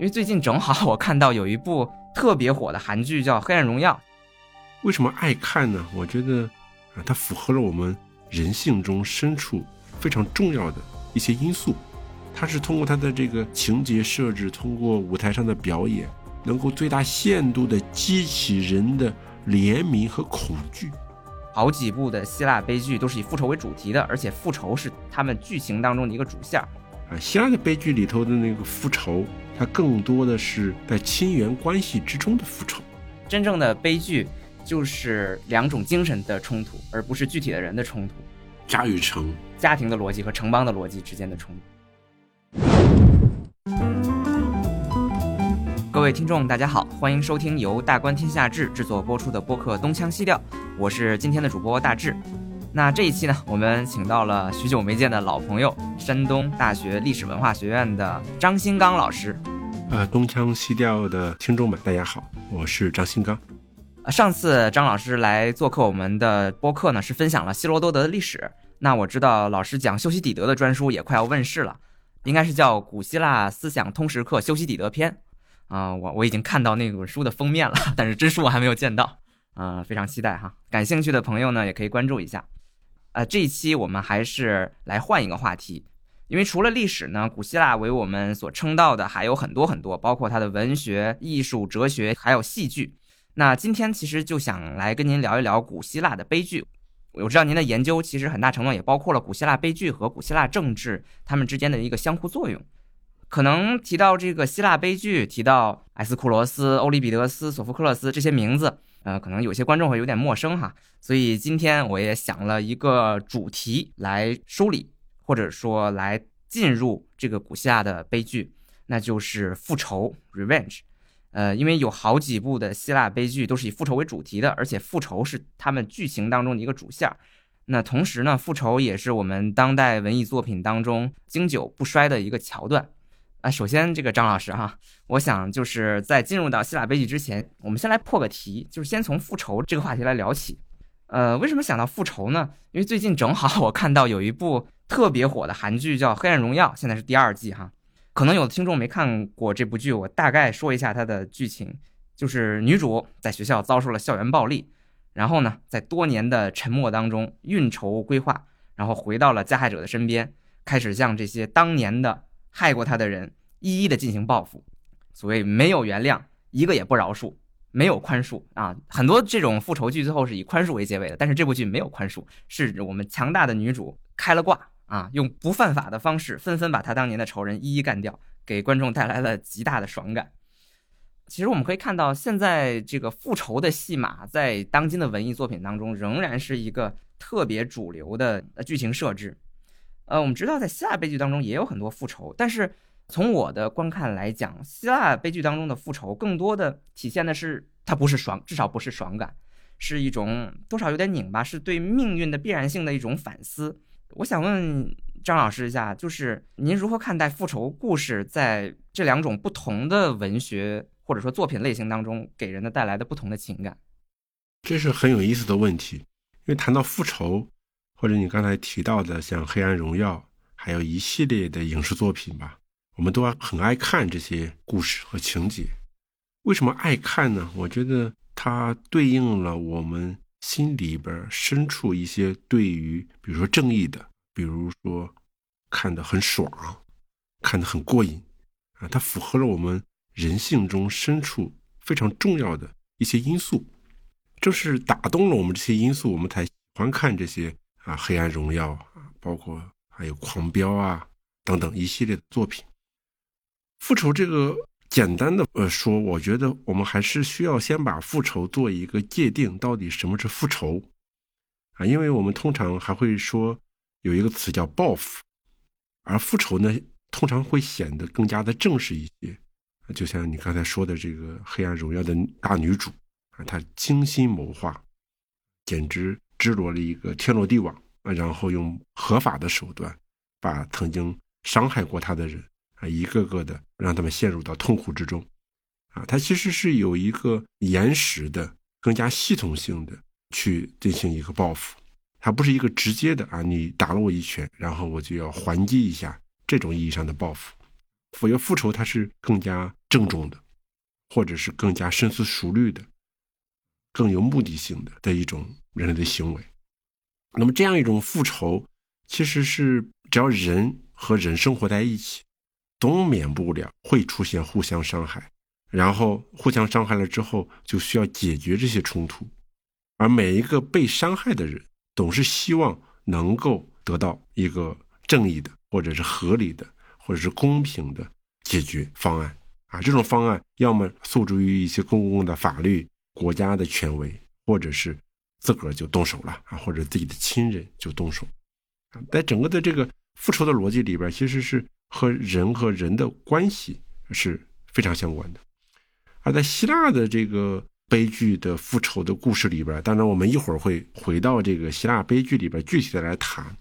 因为最近正好我看到有一部特别火的韩剧叫《黑暗荣耀》。为什么爱看呢？我觉得啊，它符合了我们人性中深处非常重要的一些因素。它是通过它的这个情节设置，通过舞台上的表演，能够最大限度地激起人的怜悯和恐惧。好几部的希腊悲剧都是以复仇为主题的，而且复仇是他们剧情当中的一个主线。啊，希腊的悲剧里头的那个复仇，它更多的是在亲缘关系之中的复仇。真正的悲剧就是两种精神的冲突，而不是具体的人的冲突。家与城、家庭的逻辑和城邦的逻辑之间的冲突。各位听众，大家好，欢迎收听由大观天下志制作播出的播客《东腔西调》，我是今天的主播大志。那这一期呢，我们请到了许久没见的老朋友，山东大学历史文化学院的张新刚老师。呃，东腔西调的听众们，大家好，我是张新刚。上次张老师来做客我们的播客呢，是分享了希罗多德的历史。那我知道老师讲修昔底德的专书也快要问世了，应该是叫《古希腊思想通识课修昔底德篇》啊。我我已经看到那本书的封面了，但是真书我还没有见到啊，非常期待哈。感兴趣的朋友呢，也可以关注一下。呃，这一期我们还是来换一个话题，因为除了历史呢，古希腊为我们所称道的还有很多很多，包括它的文学、艺术、哲学，还有戏剧。那今天其实就想来跟您聊一聊古希腊的悲剧。我知道您的研究其实很大程度也包括了古希腊悲剧和古希腊政治他们之间的一个相互作用。可能提到这个希腊悲剧，提到埃斯库罗斯、欧里庇得斯、索福克勒斯这些名字。呃，可能有些观众会有点陌生哈，所以今天我也想了一个主题来梳理，或者说来进入这个古希腊的悲剧，那就是复仇 （revenge）。呃，因为有好几部的希腊悲剧都是以复仇为主题的，而且复仇是他们剧情当中的一个主线。那同时呢，复仇也是我们当代文艺作品当中经久不衰的一个桥段。啊，首先这个张老师哈，我想就是在进入到希腊悲剧之前，我们先来破个题，就是先从复仇这个话题来聊起。呃，为什么想到复仇呢？因为最近正好我看到有一部特别火的韩剧叫《黑暗荣耀》，现在是第二季哈。可能有的听众没看过这部剧，我大概说一下它的剧情，就是女主在学校遭受了校园暴力，然后呢，在多年的沉默当中运筹规划，然后回到了加害者的身边，开始向这些当年的。害过他的人一一的进行报复，所谓没有原谅，一个也不饶恕，没有宽恕啊！很多这种复仇剧最后是以宽恕为结尾的，但是这部剧没有宽恕，是我们强大的女主开了挂啊，用不犯法的方式纷纷把他当年的仇人一一干掉，给观众带来了极大的爽感。其实我们可以看到，现在这个复仇的戏码在当今的文艺作品当中仍然是一个特别主流的剧情设置。呃，我们知道在希腊悲剧当中也有很多复仇，但是从我的观看来讲，希腊悲剧当中的复仇更多的体现的是它不是爽，至少不是爽感，是一种多少有点拧巴，是对命运的必然性的一种反思。我想问张老师一下，就是您如何看待复仇故事在这两种不同的文学或者说作品类型当中给人的带来的不同的情感？这是很有意思的问题，因为谈到复仇。或者你刚才提到的像《黑暗荣耀》，还有一系列的影视作品吧，我们都很爱看这些故事和情节。为什么爱看呢？我觉得它对应了我们心里边深处一些对于，比如说正义的，比如说看得很爽，看得很过瘾啊，它符合了我们人性中深处非常重要的一些因素。正是打动了我们这些因素，我们才喜欢看这些。啊，黑暗荣耀啊，包括还有狂飙啊等等一系列的作品。复仇这个简单的呃说，我觉得我们还是需要先把复仇做一个界定，到底什么是复仇啊？因为我们通常还会说有一个词叫报复，而复仇呢，通常会显得更加的正式一些。就像你刚才说的这个黑暗荣耀的大女主啊，她精心谋划，简直。织罗了一个天罗地网，然后用合法的手段，把曾经伤害过他的人啊，一个个的让他们陷入到痛苦之中，啊，他其实是有一个延时的、更加系统性的去进行一个报复，它不是一个直接的啊，你打了我一拳，然后我就要还击一下这种意义上的报复，否则复仇它是更加郑重的，或者是更加深思熟虑的、更有目的性的的一种人类的行为。那么，这样一种复仇，其实是只要人和人生活在一起，都免不了会出现互相伤害，然后互相伤害了之后，就需要解决这些冲突。而每一个被伤害的人，总是希望能够得到一个正义的，或者是合理的，或者是公平的解决方案啊。这种方案要么诉诸于一些公共的法律、国家的权威，或者是。自个儿就动手了啊，或者自己的亲人就动手啊，在整个的这个复仇的逻辑里边，其实是和人和人的关系是非常相关的。而在希腊的这个悲剧的复仇的故事里边，当然我们一会儿会回到这个希腊悲剧里边具体的来谈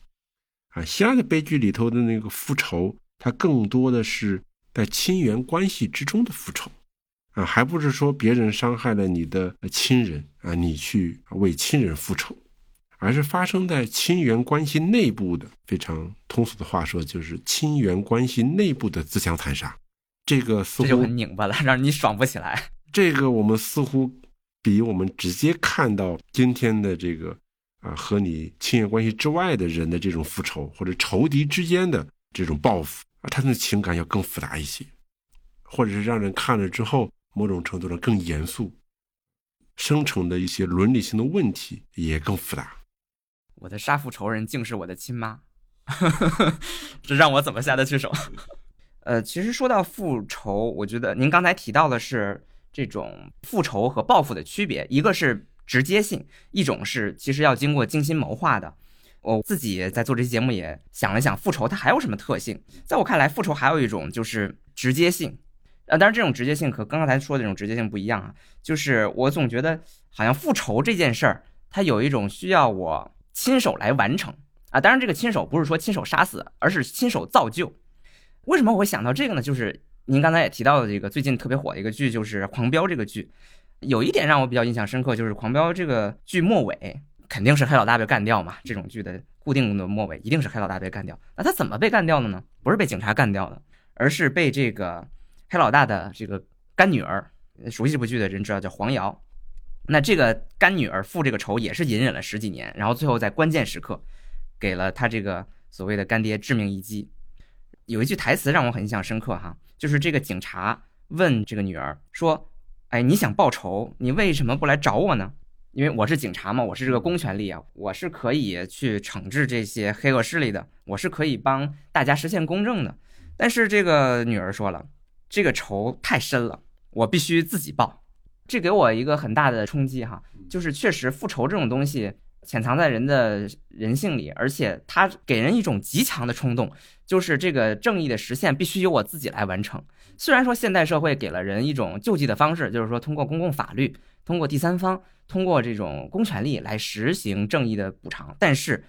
啊。希腊的悲剧里头的那个复仇，它更多的是在亲缘关系之中的复仇。啊，还不是说别人伤害了你的亲人啊，你去为亲人复仇，而是发生在亲缘关系内部的。非常通俗的话说，就是亲缘关系内部的自相残杀。这个似乎就很拧巴了，让你爽不起来。这个我们似乎比我们直接看到今天的这个啊和你亲缘关系之外的人的这种复仇，或者仇敌之间的这种报复啊，他的情感要更复杂一些，或者是让人看了之后。某种程度上更严肃，生成的一些伦理性的问题也更复杂。我的杀父仇人竟是我的亲妈，这让我怎么下得去手？呃，其实说到复仇，我觉得您刚才提到的是这种复仇和报复的区别，一个是直接性，一种是其实要经过精心谋划的。我自己在做这期节目也想了想，复仇它还有什么特性？在我看来，复仇还有一种就是直接性。啊，当然，这种直接性和刚刚才说的这种直接性不一样啊。就是我总觉得，好像复仇这件事儿，它有一种需要我亲手来完成啊。当然，这个亲手不是说亲手杀死，而是亲手造就。为什么我会想到这个呢？就是您刚才也提到的这个最近特别火的一个剧，就是《狂飙》这个剧。有一点让我比较印象深刻，就是《狂飙》这个剧末尾肯定是黑老大被干掉嘛。这种剧的固定的末尾一定是黑老大被干掉。那他怎么被干掉的呢？不是被警察干掉的，而是被这个。黑老大的这个干女儿，熟悉这部剧的人知道叫黄瑶。那这个干女儿复这个仇也是隐忍了十几年，然后最后在关键时刻，给了他这个所谓的干爹致命一击。有一句台词让我很印象深刻哈，就是这个警察问这个女儿说：“哎，你想报仇，你为什么不来找我呢？因为我是警察嘛，我是这个公权力啊，我是可以去惩治这些黑恶势力的，我是可以帮大家实现公正的。”但是这个女儿说了。这个仇太深了，我必须自己报。这给我一个很大的冲击哈，就是确实复仇这种东西潜藏在人的人性里，而且它给人一种极强的冲动，就是这个正义的实现必须由我自己来完成。虽然说现代社会给了人一种救济的方式，就是说通过公共法律、通过第三方、通过这种公权力来实行正义的补偿，但是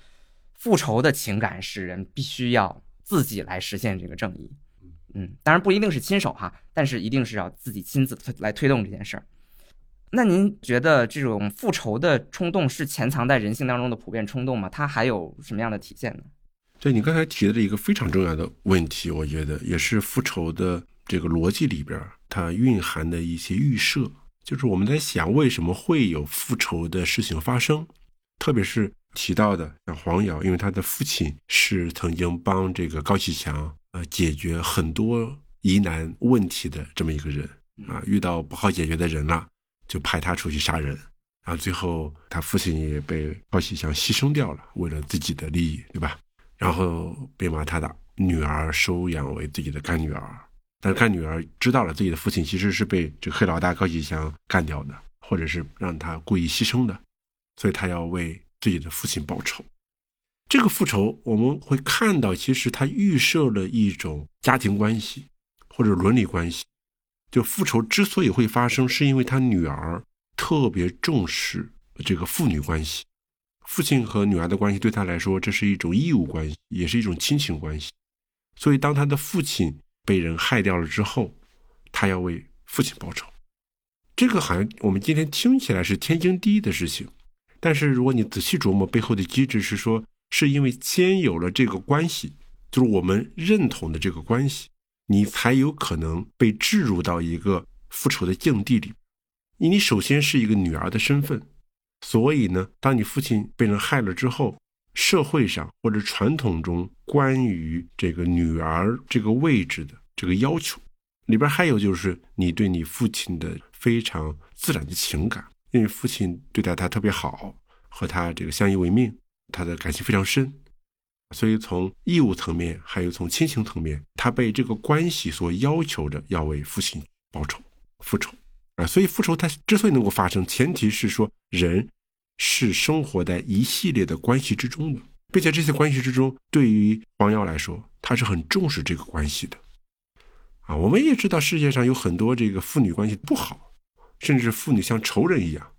复仇的情感使人必须要自己来实现这个正义。嗯，当然不一定是亲手哈，但是一定是要自己亲自来推动这件事儿。那您觉得这种复仇的冲动是潜藏在人性当中的普遍冲动吗？它还有什么样的体现呢？对你刚才提的这一个非常重要的问题，我觉得也是复仇的这个逻辑里边它蕴含的一些预设，就是我们在想为什么会有复仇的事情发生，特别是提到的像黄瑶，因为他的父亲是曾经帮这个高启强。呃，解决很多疑难问题的这么一个人啊，遇到不好解决的人了，就派他出去杀人，然后最后他父亲也被高启强牺牲掉了，为了自己的利益，对吧？然后被把他的女儿收养为自己的干女儿，但是干女儿知道了自己的父亲其实是被这个黑老大高启强干掉的，或者是让他故意牺牲的，所以他要为自己的父亲报仇。这个复仇，我们会看到，其实他预设了一种家庭关系或者伦理关系。就复仇之所以会发生，是因为他女儿特别重视这个父女关系，父亲和女儿的关系对他来说，这是一种义务关系，也是一种亲情关系。所以，当他的父亲被人害掉了之后，他要为父亲报仇。这个好像我们今天听起来是天经地义的事情，但是如果你仔细琢磨背后的机制，是说。是因为先有了这个关系，就是我们认同的这个关系，你才有可能被置入到一个复仇的境地里。你首先是一个女儿的身份，所以呢，当你父亲被人害了之后，社会上或者传统中关于这个女儿这个位置的这个要求，里边还有就是你对你父亲的非常自然的情感，因为父亲对待他特别好，和他这个相依为命，他的感情非常深，所以从义务层面，还有从亲情层面，他被这个关系所要求着要为父亲报仇、复仇。啊，所以复仇它之所以能够发生，前提是说人是生活在一系列的关系之中的，并且这些关系之中，对于黄瑶来说，他是很重视这个关系的。啊，我们也知道世界上有很多这个父女关系不好，甚至父女像仇人一样，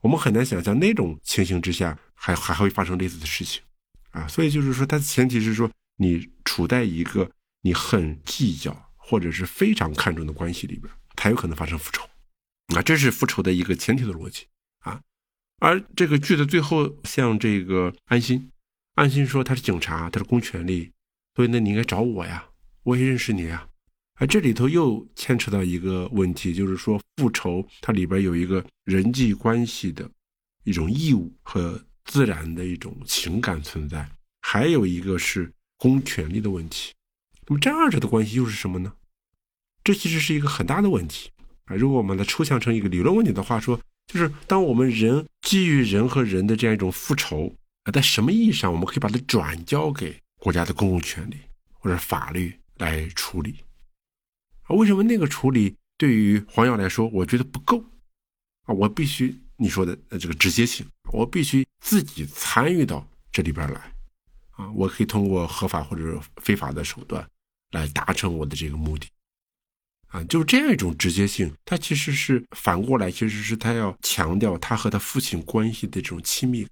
我们很难想象那种情形之下还还会发生类似的事情。啊，所以就是说，它的前提是说你处在一个你很计较或者是非常看重的关系里边，才有可能发生复仇。啊，这是复仇的一个前提的逻辑啊。而这个剧的最后，像这个安心，安心说他是警察，他是公权力，所以那，你应该找我呀，我也认识你呀。啊，这里头又牵扯到一个问题，就是说复仇它里边有一个人际关系的一种义务和自然的一种情感存在，还有一个是公权力的问题。那么这二者的关系又是什么呢？这其实是一个很大的问题。啊，如果我们来抽象成一个理论问题的话，说就是当我们人基于人和人的这样一种复仇啊，在什么意义上我们可以把它转交给国家的公共权力或者法律来处理？啊，为什么那个处理对于黄耀来说，我觉得不够？啊，我必须你说的呃这个直接性，我必须自己参与到这里边来，啊，我可以通过合法或者非法的手段来达成我的这个目的。啊，就是这样一种直接性，他其实是反过来，其实是他要强调他和他父亲关系的这种亲密。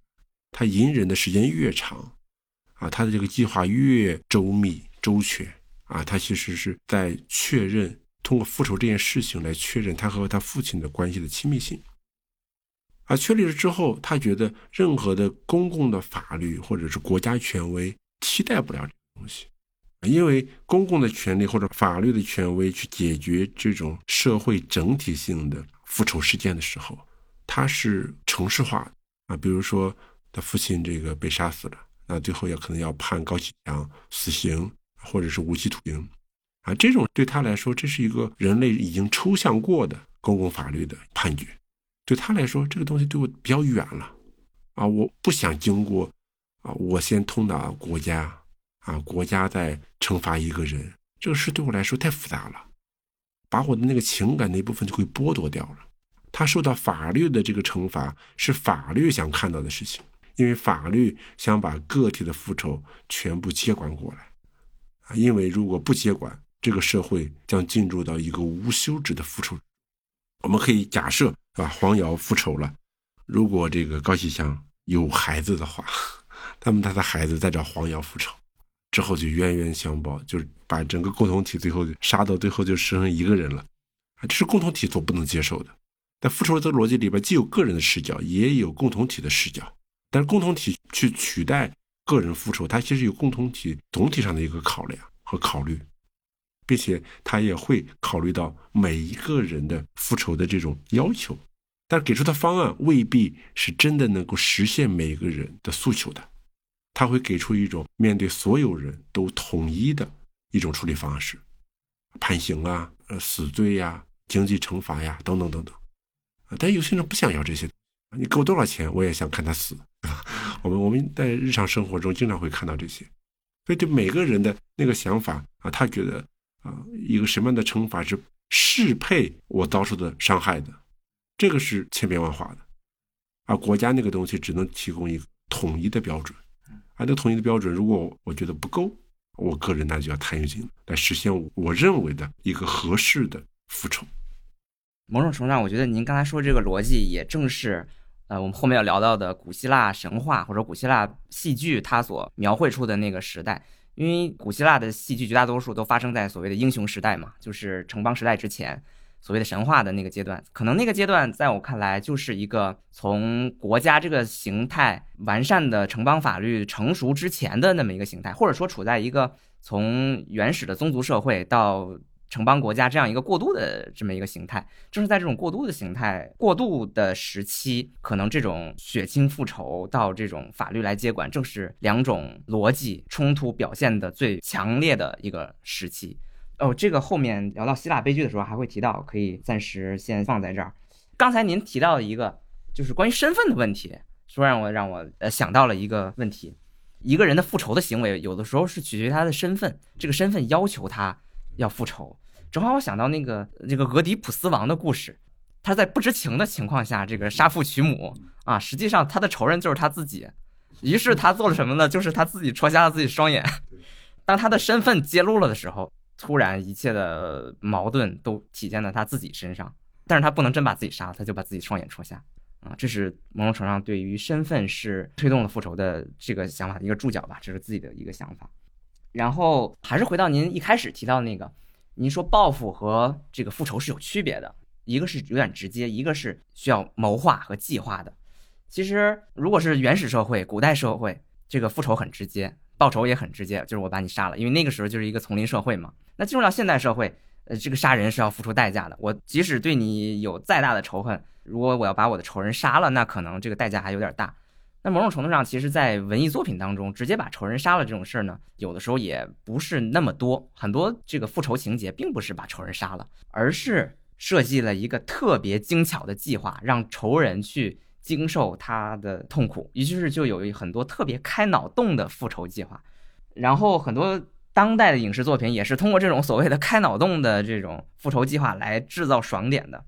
他隐忍的时间越长，啊，他的这个计划越周密周全，啊，他其实是在确认通过复仇这件事情来确认他和他父亲的关系的亲密性。啊，确立了之后，他觉得任何的公共的法律或者是国家权威替代不了这个东西。因为公共的权利或者法律的权威去解决这种社会整体性的复仇事件的时候，它是程式化的啊。比如说，他父亲这个被杀死了，那最后也可能要判高启强死刑，或者是无期徒刑啊。这种对他来说，这是一个人类已经抽象过的公共法律的判决。对他来说，这个东西对我比较远了啊。我不想经过啊，我先通达国家。啊，国家在惩罚一个人，这个事对我来说太复杂了，把我的那个情感那部分就会剥夺掉了。他受到法律的这个惩罚，是法律想看到的事情，因为法律想把个体的复仇全部接管过来。啊，因为如果不接管，这个社会将进入到一个无休止的复仇。我们可以假设，啊，黄瑶复仇了，如果这个高启强有孩子的话，那么他的孩子再找黄瑶复仇。之后就冤冤相报，就是把整个共同体最后杀到最后就剩一个人了，啊，这是共同体所不能接受的。在复仇的逻辑里边，既有个人的视角，也有共同体的视角。但是共同体去取代个人复仇，它其实有共同体总体上的一个考量和考虑，并且他也会考虑到每一个人的复仇的这种要求，但给出的方案未必是真的能够实现每个人的诉求的。他会给出一种面对所有人都统一的一种处理方式，判刑啊，呃，死罪呀，经济惩罚呀，等等等等。但有些人不想要这些，你给我多少钱，我也想看他死啊。我们我们在日常生活中经常会看到这些，所以对每个人的那个想法啊，他觉得啊，一个什么样的惩罚是适配我遭受的伤害的，这个是千变万化的，而国家那个东西只能提供一个统一的标准。按照统一的标准，如果我觉得不够，我个人那就要参与进来，实现我认为的一个合适的复仇。某种程度上，我觉得您刚才说这个逻辑，也正是呃我们后面要聊到的古希腊神话或者古希腊戏剧它所描绘出的那个时代。因为古希腊的戏剧绝大多数都发生在所谓的英雄时代嘛，就是城邦时代之前。所谓的神话的那个阶段，可能那个阶段在我看来就是一个从国家这个形态完善的城邦法律成熟之前的那么一个形态，或者说处在一个从原始的宗族社会到城邦国家这样一个过渡的这么一个形态。正是在这种过渡的形态、过渡的时期，可能这种血亲复仇到这种法律来接管，正是两种逻辑冲突表现的最强烈的一个时期。哦，这个后面聊到希腊悲剧的时候还会提到，可以暂时先放在这儿。刚才您提到的一个就是关于身份的问题，说让我让我呃想到了一个问题：一个人的复仇的行为，有的时候是取决于他的身份，这个身份要求他要复仇。正好我想到那个这个俄狄浦斯王的故事，他在不知情的情况下这个杀父娶母啊，实际上他的仇人就是他自己。于是他做了什么呢？就是他自己戳瞎了自己双眼。当他的身份揭露了的时候。突然，一切的矛盾都体现在他自己身上，但是他不能真把自己杀了，他就把自己双眼戳瞎，啊，这是某种程度上对于身份是推动了复仇的这个想法的一个注脚吧，这是自己的一个想法。然后还是回到您一开始提到那个，您说报复和这个复仇是有区别的，一个是有点直接，一个是需要谋划和计划的。其实如果是原始社会、古代社会，这个复仇很直接。报仇也很直接，就是我把你杀了，因为那个时候就是一个丛林社会嘛。那进入到现代社会，呃，这个杀人是要付出代价的。我即使对你有再大的仇恨，如果我要把我的仇人杀了，那可能这个代价还有点大。那某种程度上，其实，在文艺作品当中，直接把仇人杀了这种事儿呢，有的时候也不是那么多。很多这个复仇情节并不是把仇人杀了，而是设计了一个特别精巧的计划，让仇人去。经受他的痛苦，于是就有很多特别开脑洞的复仇计划，然后很多当代的影视作品也是通过这种所谓的开脑洞的这种复仇计划来制造爽点的。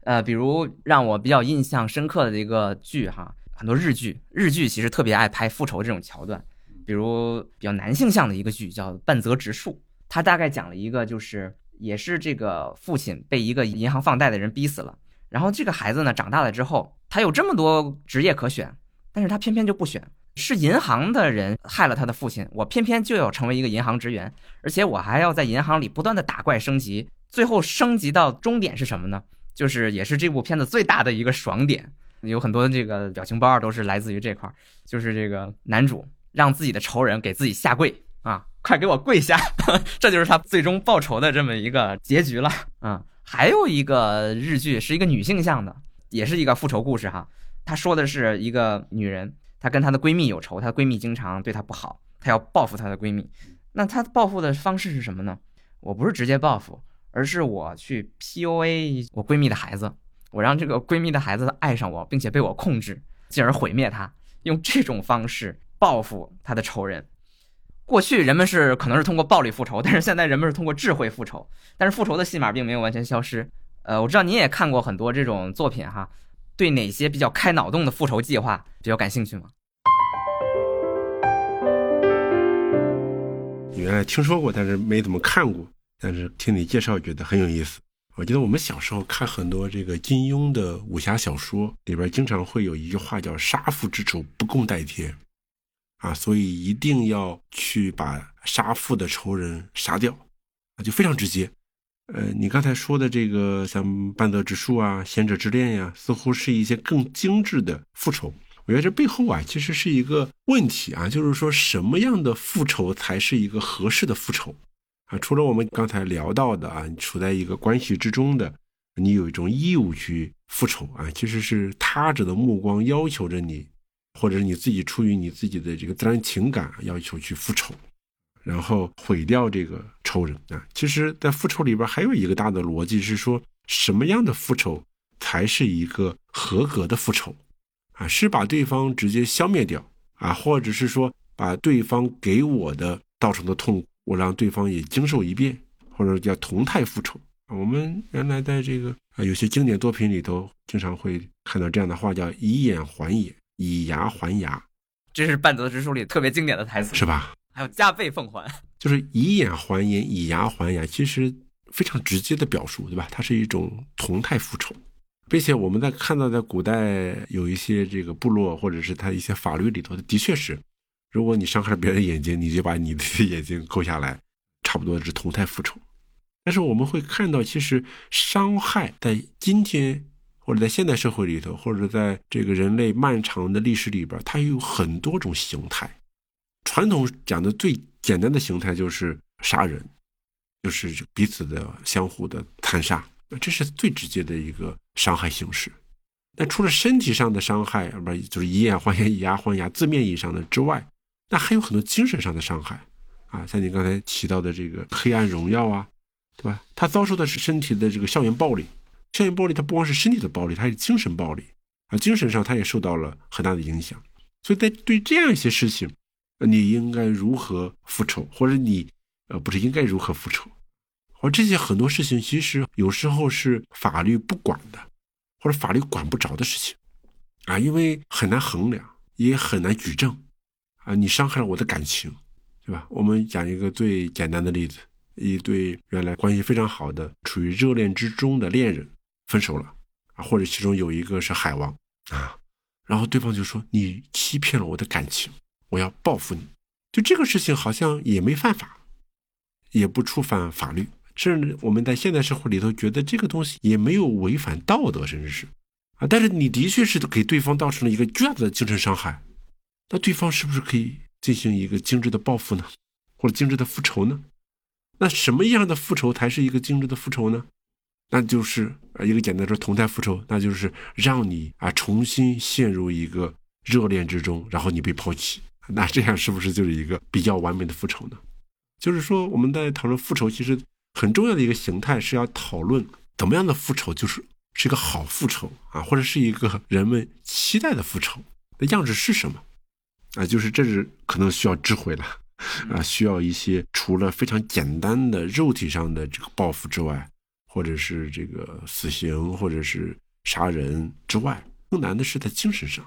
呃，比如让我比较印象深刻的一个剧哈，很多日剧，日剧其实特别爱拍复仇这种桥段，比如比较男性向的一个剧叫《半泽直树》，它大概讲了一个就是也是这个父亲被一个银行放贷的人逼死了，然后这个孩子呢长大了之后。他有这么多职业可选，但是他偏偏就不选。是银行的人害了他的父亲，我偏偏就要成为一个银行职员，而且我还要在银行里不断的打怪升级，最后升级到终点是什么呢？就是也是这部片子最大的一个爽点，有很多这个表情包都是来自于这块儿，就是这个男主让自己的仇人给自己下跪啊，快给我跪下，这就是他最终报仇的这么一个结局了啊。还有一个日剧是一个女性向的。也是一个复仇故事哈，她说的是一个女人，她跟她的闺蜜有仇，她闺蜜经常对她不好，她要报复她的闺蜜。那她报复的方式是什么呢？我不是直接报复，而是我去 PUA 我闺蜜的孩子，我让这个闺蜜的孩子爱上我，并且被我控制，进而毁灭她，用这种方式报复她的仇人。过去人们是可能是通过暴力复仇，但是现在人们是通过智慧复仇，但是复仇的戏码并没有完全消失。呃，我知道您也看过很多这种作品哈，对哪些比较开脑洞的复仇计划比较感兴趣吗？原来听说过，但是没怎么看过。但是听你介绍，觉得很有意思。我记得我们小时候看很多这个金庸的武侠小说，里边经常会有一句话叫“杀父之仇，不共戴天”，啊，所以一定要去把杀父的仇人杀掉，啊，就非常直接。呃，你刚才说的这个像半泽直树啊、贤者之恋呀，似乎是一些更精致的复仇。我觉得这背后啊，其实是一个问题啊，就是说什么样的复仇才是一个合适的复仇啊？除了我们刚才聊到的啊，你处在一个关系之中的，你有一种义务去复仇啊，其实是他者的目光要求着你，或者是你自己出于你自己的这个自然情感要求去复仇。然后毁掉这个仇人啊！其实，在复仇里边还有一个大的逻辑是说，什么样的复仇才是一个合格的复仇啊？是把对方直接消灭掉啊，或者是说把对方给我的造成的痛苦，我让对方也经受一遍，或者叫同态复仇。我们原来在这个啊有些经典作品里头，经常会看到这样的话，叫以眼还眼，以牙还牙。这是半泽直树里特别经典的台词，是吧？还有加倍奉还，就是以眼还眼，以牙还牙，其实非常直接的表述，对吧？它是一种同态复仇，并且我们在看到在古代有一些这个部落或者是他一些法律里头，的确是，如果你伤害了别人眼睛，你就把你的眼睛抠下来，差不多是同态复仇。但是我们会看到，其实伤害在今天或者在现代社会里头，或者在这个人类漫长的历史里边，它有很多种形态。传统讲的最简单的形态就是杀人，就是彼此的相互的残杀，这是最直接的一个伤害形式。那除了身体上的伤害，不就是以眼还眼、以牙还牙字面意义上的之外，那还有很多精神上的伤害啊，像你刚才提到的这个《黑暗荣耀》啊，对吧？他遭受的是身体的这个校园暴力，校园暴力它不光是身体的暴力，它是精神暴力啊，精神上他也受到了很大的影响。所以在对这样一些事情，你应该如何复仇，或者你呃不是应该如何复仇，或这些很多事情其实有时候是法律不管的。或者法律管不着的事情，啊，因为很难衡量，也很难举证，啊，你伤害了我的感情，对吧？我们讲一个最简单的例子：一对原来关系非常好的、处于热恋之中的恋人分手了，啊，或者其中有一个是海王，啊，然后对方就说你欺骗了我的感情，我要报复你。就这个事情好像也没犯法，也不触犯法律。甚至我们在现代社会里头觉得这个东西也没有违反道德，甚至是啊，但是你的确是给对方造成了一个巨大的精神伤害，那对方是不是可以进行一个精致的报复呢，或者精致的复仇呢？那什么样的复仇才是一个精致的复仇呢？那就是啊，一个简单说同态复仇，那就是让你啊重新陷入一个热恋之中，然后你被抛弃，那这样是不是就是一个比较完美的复仇呢？就是说我们在讨论复仇，其实。很重要的一个形态是要讨论怎么样的复仇，就是是一个好复仇啊，或者是一个人们期待的复仇的样子是什么啊？就是这是可能需要智慧了啊，需要一些除了非常简单的肉体上的这个报复之外，或者是这个死刑，或者是杀人之外，更难的是在精神上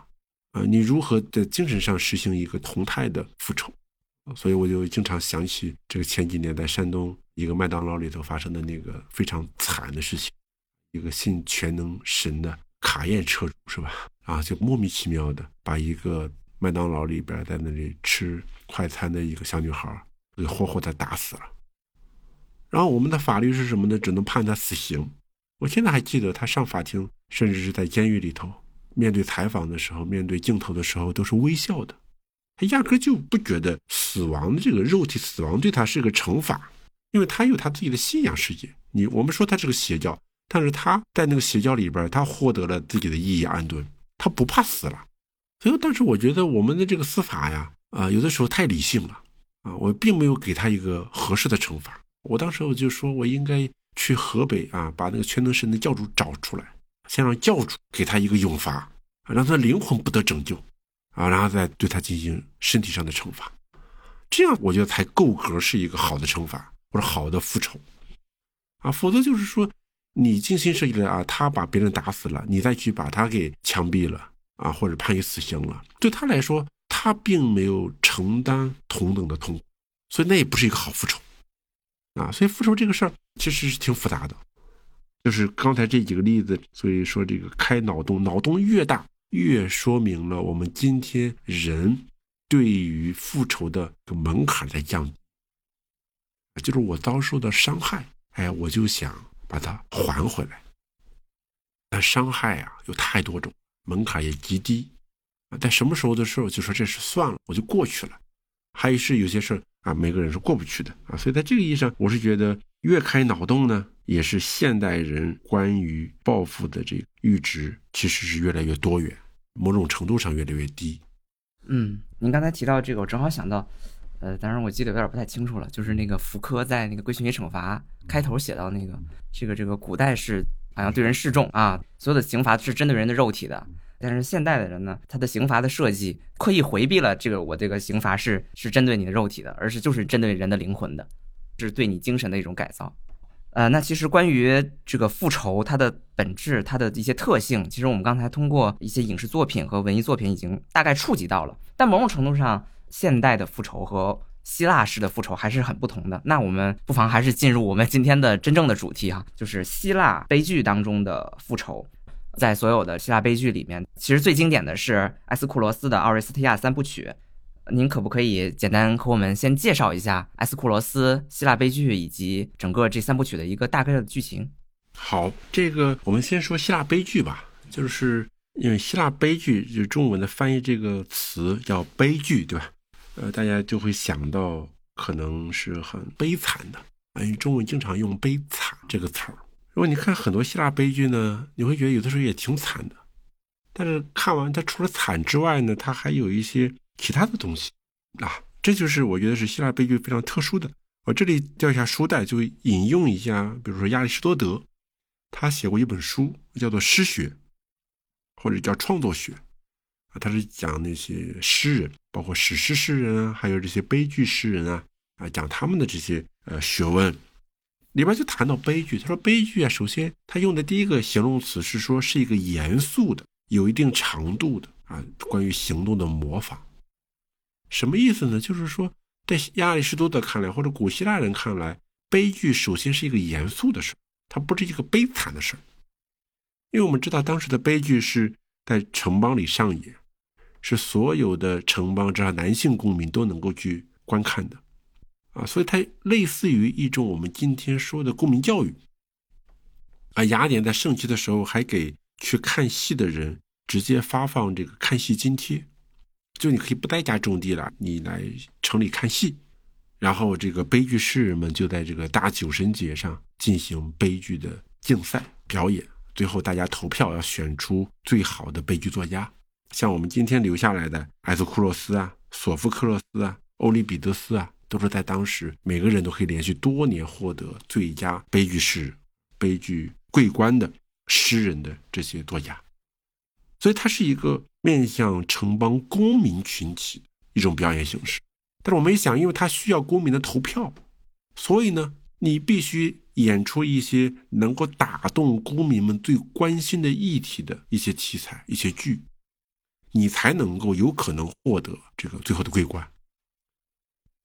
啊，你如何在精神上实行一个同态的复仇？所以我就经常想起这个前几年在山东。一个麦当劳里头发生的那个非常惨的事情，一个信全能神的卡宴车主是吧？啊，就莫名其妙的把一个麦当劳里边在那里吃快餐的一个小女孩给活活的打死了。然后我们的法律是什么呢？只能判他死刑。我现在还记得他上法庭，甚至是在监狱里头面对采访的时候，面对镜头的时候都是微笑的。他压根就不觉得死亡的这个肉体死亡对他是个惩罚。因为他有他自己的信仰世界，你我们说他是个邪教，但是他在那个邪教里边，他获得了自己的意义安顿，他不怕死了。所以，但是我觉得我们的这个司法呀，啊，有的时候太理性了，啊，我并没有给他一个合适的惩罚。我当时我就说我应该去河北啊，把那个全能神的教主找出来，先让教主给他一个永罚，让他灵魂不得拯救，啊，然后再对他进行身体上的惩罚，这样我觉得才够格是一个好的惩罚。或者好的复仇，啊，否则就是说，你精心设计的啊，他把别人打死了，你再去把他给枪毙了啊，或者判以死刑了，对他来说，他并没有承担同等的痛苦，所以那也不是一个好复仇，啊，所以复仇这个事儿其实是挺复杂的，就是刚才这几个例子，所以说这个开脑洞，脑洞越大，越说明了我们今天人对于复仇的个门槛在降低。就是我遭受的伤害，哎，我就想把它还回来。但伤害啊有太多种，门槛也极低啊。在什么时候的时候就说这事算了，我就过去了。还有是有些事啊，每个人是过不去的啊。所以在这个意义上，我是觉得越开脑洞呢，也是现代人关于报复的这个阈值其实是越来越多元，某种程度上越来越低。嗯，您刚才提到这个，我正好想到。呃，当然我记得有点不太清楚了，就是那个福柯在那个《规训与惩罚》开头写到那个，这个这个古代是好像对人示众啊，所有的刑罚是针对人的肉体的，但是现代的人呢，他的刑罚的设计刻意回避了这个我这个刑罚是是针对你的肉体的，而是就是针对人的灵魂的，是对你精神的一种改造。呃，那其实关于这个复仇它的本质，它的一些特性，其实我们刚才通过一些影视作品和文艺作品已经大概触及到了，但某种程度上。现代的复仇和希腊式的复仇还是很不同的。那我们不妨还是进入我们今天的真正的主题哈，就是希腊悲剧当中的复仇。在所有的希腊悲剧里面，其实最经典的是埃斯库罗斯的《奥瑞斯特亚三部曲》。您可不可以简单和我们先介绍一下埃斯库罗斯、希腊悲剧以及整个这三部曲的一个大概的剧情？好，这个我们先说希腊悲剧吧，就是因为希腊悲剧就是中文的翻译这个词叫悲剧，对吧？呃，大家就会想到可能是很悲惨的，因为中文经常用“悲惨”这个词儿。如果你看很多希腊悲剧呢，你会觉得有的时候也挺惨的，但是看完它除了惨之外呢，它还有一些其他的东西啊，这就是我觉得是希腊悲剧非常特殊的。我这里掉一下书袋，就引用一下，比如说亚里士多德，他写过一本书叫做《诗学》，或者叫《创作学》。啊，他是讲那些诗人，包括史诗诗人啊，还有这些悲剧诗人啊，啊，讲他们的这些呃学问，里边就谈到悲剧。他说悲剧啊，首先他用的第一个形容词是说是一个严肃的、有一定长度的啊，关于行动的模仿。什么意思呢？就是说，在亚里士多德看来，或者古希腊人看来，悲剧首先是一个严肃的事它不是一个悲惨的事因为我们知道当时的悲剧是在城邦里上演。是所有的城邦，这男性公民都能够去观看的，啊，所以它类似于一种我们今天说的公民教育。啊，雅典在盛期的时候还给去看戏的人直接发放这个看戏津贴，就你可以不在家种地了，你来城里看戏，然后这个悲剧诗人们就在这个大酒神节上进行悲剧的竞赛表演，最后大家投票要选出最好的悲剧作家。像我们今天留下来的埃斯库洛斯啊、索福克洛斯啊、欧里庇得斯啊，都是在当时每个人都可以连续多年获得最佳悲剧诗、悲剧桂冠的诗人的这些作家。所以它是一个面向城邦公民群体一种表演形式。但是我们一想，因为它需要公民的投票，所以呢，你必须演出一些能够打动公民们最关心的议题的一些题材、一些剧。你才能够有可能获得这个最后的桂冠。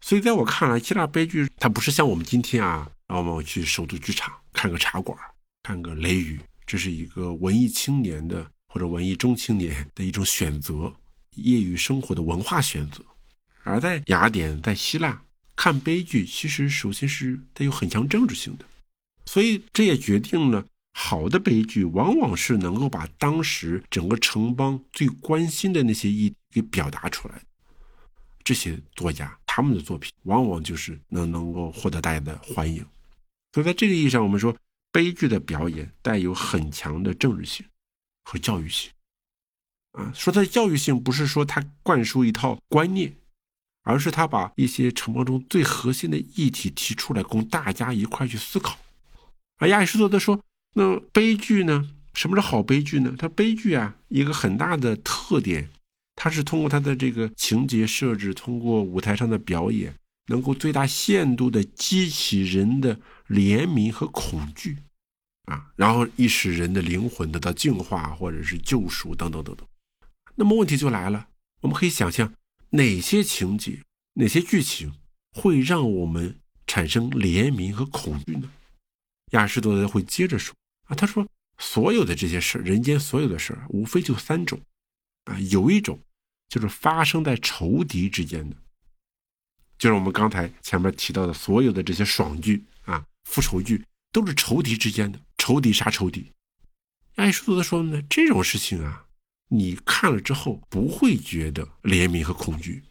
所以，在我看来，希腊悲剧它不是像我们今天啊，让我们去首都剧场看个茶馆，看个雷雨，这是一个文艺青年的或者文艺中青年的一种选择，业余生活的文化选择。而在雅典，在希腊看悲剧，其实首先是带有很强政治性的，所以这也决定了。好的悲剧往往是能够把当时整个城邦最关心的那些议题给表达出来。这些作家他们的作品往往就是能能够获得大家的欢迎。所以在这个意义上，我们说悲剧的表演带有很强的政治性和教育性。啊，说它的教育性不是说它灌输一套观念，而是他把一些城邦中最核心的议题提出来，供大家一块去思考。而亚里士多德说。那悲剧呢？什么是好悲剧呢？它悲剧啊，一个很大的特点，它是通过它的这个情节设置，通过舞台上的表演，能够最大限度的激起人的怜悯和恐惧，啊，然后以使人的灵魂得到净化或者是救赎等等等等。那么问题就来了，我们可以想象哪些情节、哪些剧情会让我们产生怜悯和恐惧呢？亚里士多德会接着说啊，他说所有的这些事人间所有的事儿，无非就三种啊，有一种就是发生在仇敌之间的，就是我们刚才前面提到的所有的这些爽剧啊、复仇剧，都是仇敌之间的，仇敌杀仇敌。亚里士多德说呢，这种事情啊，你看了之后不会觉得怜悯和恐惧，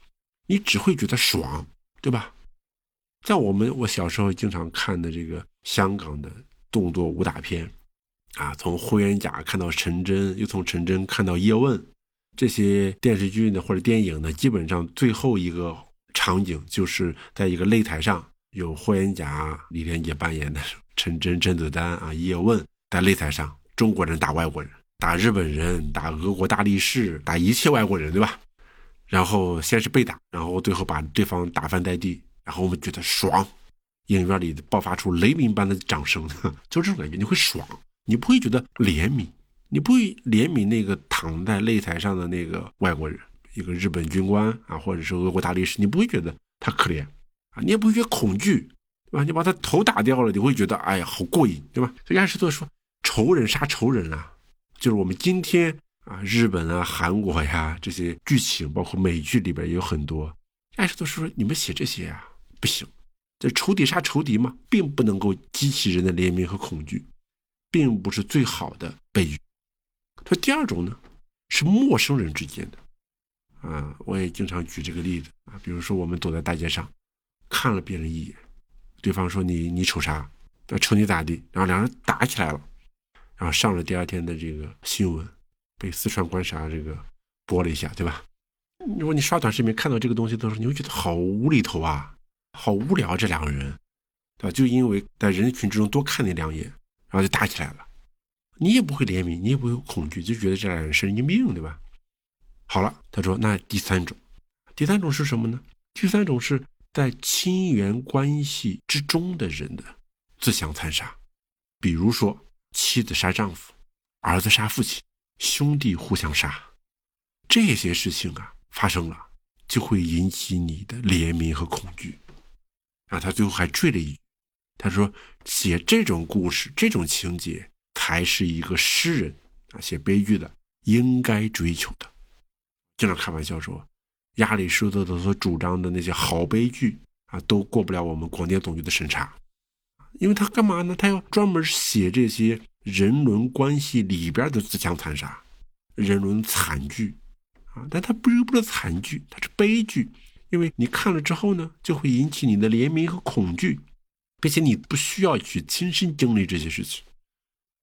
你只会觉得爽，对吧？在我们我小时候经常看的这个香港的动作武打片，啊，从霍元甲看到陈真，又从陈真看到叶问，这些电视剧呢或者电影呢，基本上最后一个场景就是在一个擂台上，有霍元甲、李连杰扮演的陈真、甄子丹啊，叶问在擂台上，中国人打外国人，打日本人，打俄国大力士，打一切外国人，对吧？然后先是被打，然后最后把对方打翻在地。然后我们觉得爽，影院里爆发出雷鸣般的掌声，就这种感觉，你会爽，你不会觉得怜悯，你不会怜悯那个躺在擂台上的那个外国人，一个日本军官啊，或者是俄国大力士，你不会觉得他可怜啊，你也不会觉得恐惧，对吧？你把他头打掉了，你会觉得哎呀好过瘾，对吧？所以亚里士多说，仇人杀仇人啊，就是我们今天啊，日本啊、韩国呀这些剧情，包括美剧里边也有很多，亚里士多说你们写这些啊。不行，这仇敌杀仇敌嘛，并不能够激起人的怜悯和恐惧，并不是最好的悲剧。他说第二种呢，是陌生人之间的，啊，我也经常举这个例子啊，比如说我们走在大街上，看了别人一眼，对方说你你瞅啥？那瞅你咋地？然后两人打起来了，然后上了第二天的这个新闻，被四川观察这个播了一下，对吧？如果你刷短视频看到这个东西的时候，你会觉得好无厘头啊，好无聊这两个人，对吧？就因为在人群之中多看你两眼，然后就打起来了。你也不会怜悯，你也不会恐惧，就觉得这俩人神经病，对吧？好了，他说那第三种，第三种是什么呢？第三种是在亲缘关系之中的人的自相残杀，比如说妻子杀丈夫，儿子杀父亲，兄弟互相杀，这些事情啊发生了，就会引起你的怜悯和恐惧。啊，他最后还缀了一句，他说写这种故事，这种情节。才是一个诗人啊，写悲剧的应该追求的。经常开玩笑说，亚里士多德所主张的那些好悲剧啊，都过不了我们广电总局的审查，因为他干嘛呢？他要专门写这些人伦关系里边的自相残杀、人伦惨剧啊。但他不是不是惨剧，他是悲剧，因为你看了之后呢，就会引起你的怜悯和恐惧，并且你不需要去亲身经历这些事情。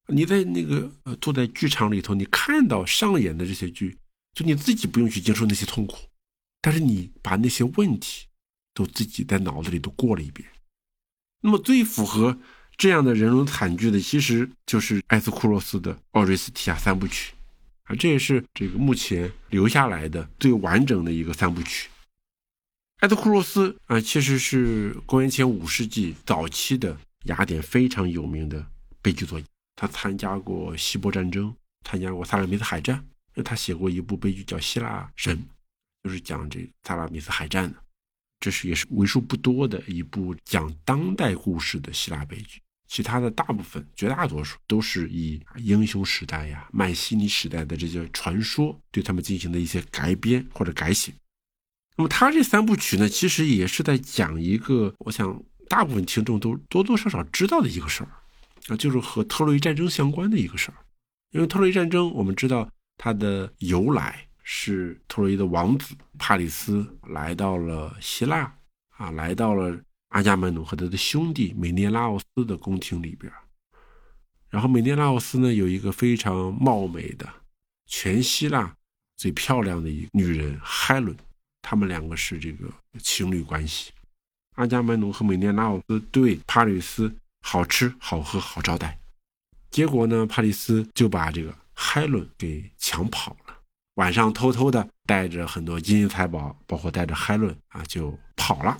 你在那个呃坐在剧场里头，你看到上演的这些剧，就你自己不用去经受那些痛苦，但是你把那些问题都自己在脑子里都过了一遍。那么最符合这样的人伦惨剧的，其实就是埃斯库洛斯的《奥瑞斯提亚三部曲》啊，这也是这个目前留下来的最完整的一个三部曲。埃斯库洛斯啊，其实是公元前五世纪早期的雅典非常有名的悲剧作家。他参加过希波战争，参加过萨拉米斯海战。他写过一部悲剧叫《希腊神》，就是讲这萨拉米斯海战的。这是也是为数不多的一部讲当代故事的希腊悲剧。其他的大部分、绝大多数都是以英雄时代呀、迈锡尼时代的这些传说对他们进行的一些改编或者改写。那么他这三部曲呢，其实也是在讲一个，我想大部分听众都多多少少知道的一个事儿。啊，就是和特洛伊战争相关的一个事儿，因为特洛伊战争，我们知道它的由来是特洛伊的王子帕里斯来到了希腊，啊，来到了阿伽门农和他的兄弟美涅拉奥斯的宫廷里边，然后美涅拉奥斯呢有一个非常貌美的全希腊最漂亮的一女人海伦，他们两个是这个情侣关系，阿伽门农和美涅拉奥斯对帕里斯。好吃好喝好招待，结果呢，帕里斯就把这个海伦给抢跑了。晚上偷偷的带着很多金银财宝，包括带着海伦啊，就跑了。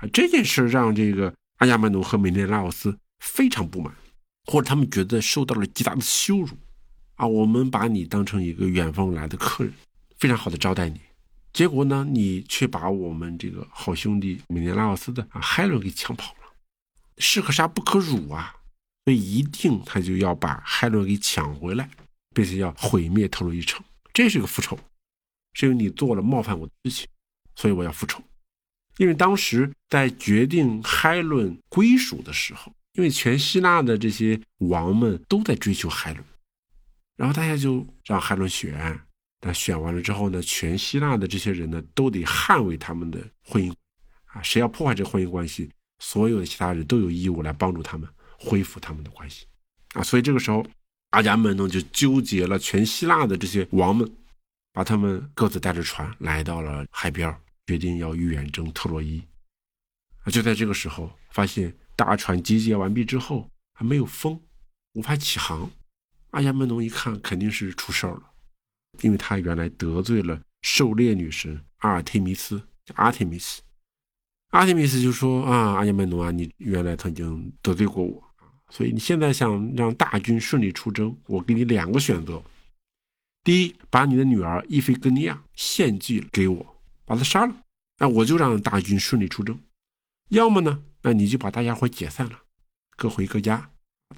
啊，这件事让这个阿伽门农和美内拉奥斯非常不满，或者他们觉得受到了极大的羞辱。啊，我们把你当成一个远方来的客人，非常好的招待你，结果呢，你却把我们这个好兄弟美内拉奥斯的啊海伦给抢跑了。士可杀不可辱啊，所以一定他就要把海伦给抢回来，并且要毁灭特洛伊城。这是个复仇，是因为你做了冒犯我的事情，所以我要复仇。因为当时在决定海伦归属的时候，因为全希腊的这些王们都在追求海伦，然后大家就让海伦选。但选完了之后呢，全希腊的这些人呢都得捍卫他们的婚姻啊，谁要破坏这个婚姻关系？所有的其他人都有义务来帮助他们恢复他们的关系，啊，所以这个时候，阿伽门农就纠结了全希腊的这些王们，把他们各自带着船来到了海边，决定要远征特洛伊。啊，就在这个时候，发现大船集结完毕之后还没有风，无法起航。阿伽门农一看，肯定是出事儿了，因为他原来得罪了狩猎女神阿尔忒弥斯，叫阿提米斯。阿提米斯就说：“啊，阿伽门农啊，你原来曾经得罪过我所以你现在想让大军顺利出征，我给你两个选择：第一，把你的女儿伊菲戈尼亚献祭给我，把她杀了，那我就让大军顺利出征；要么呢，那你就把大家伙解散了，各回各家，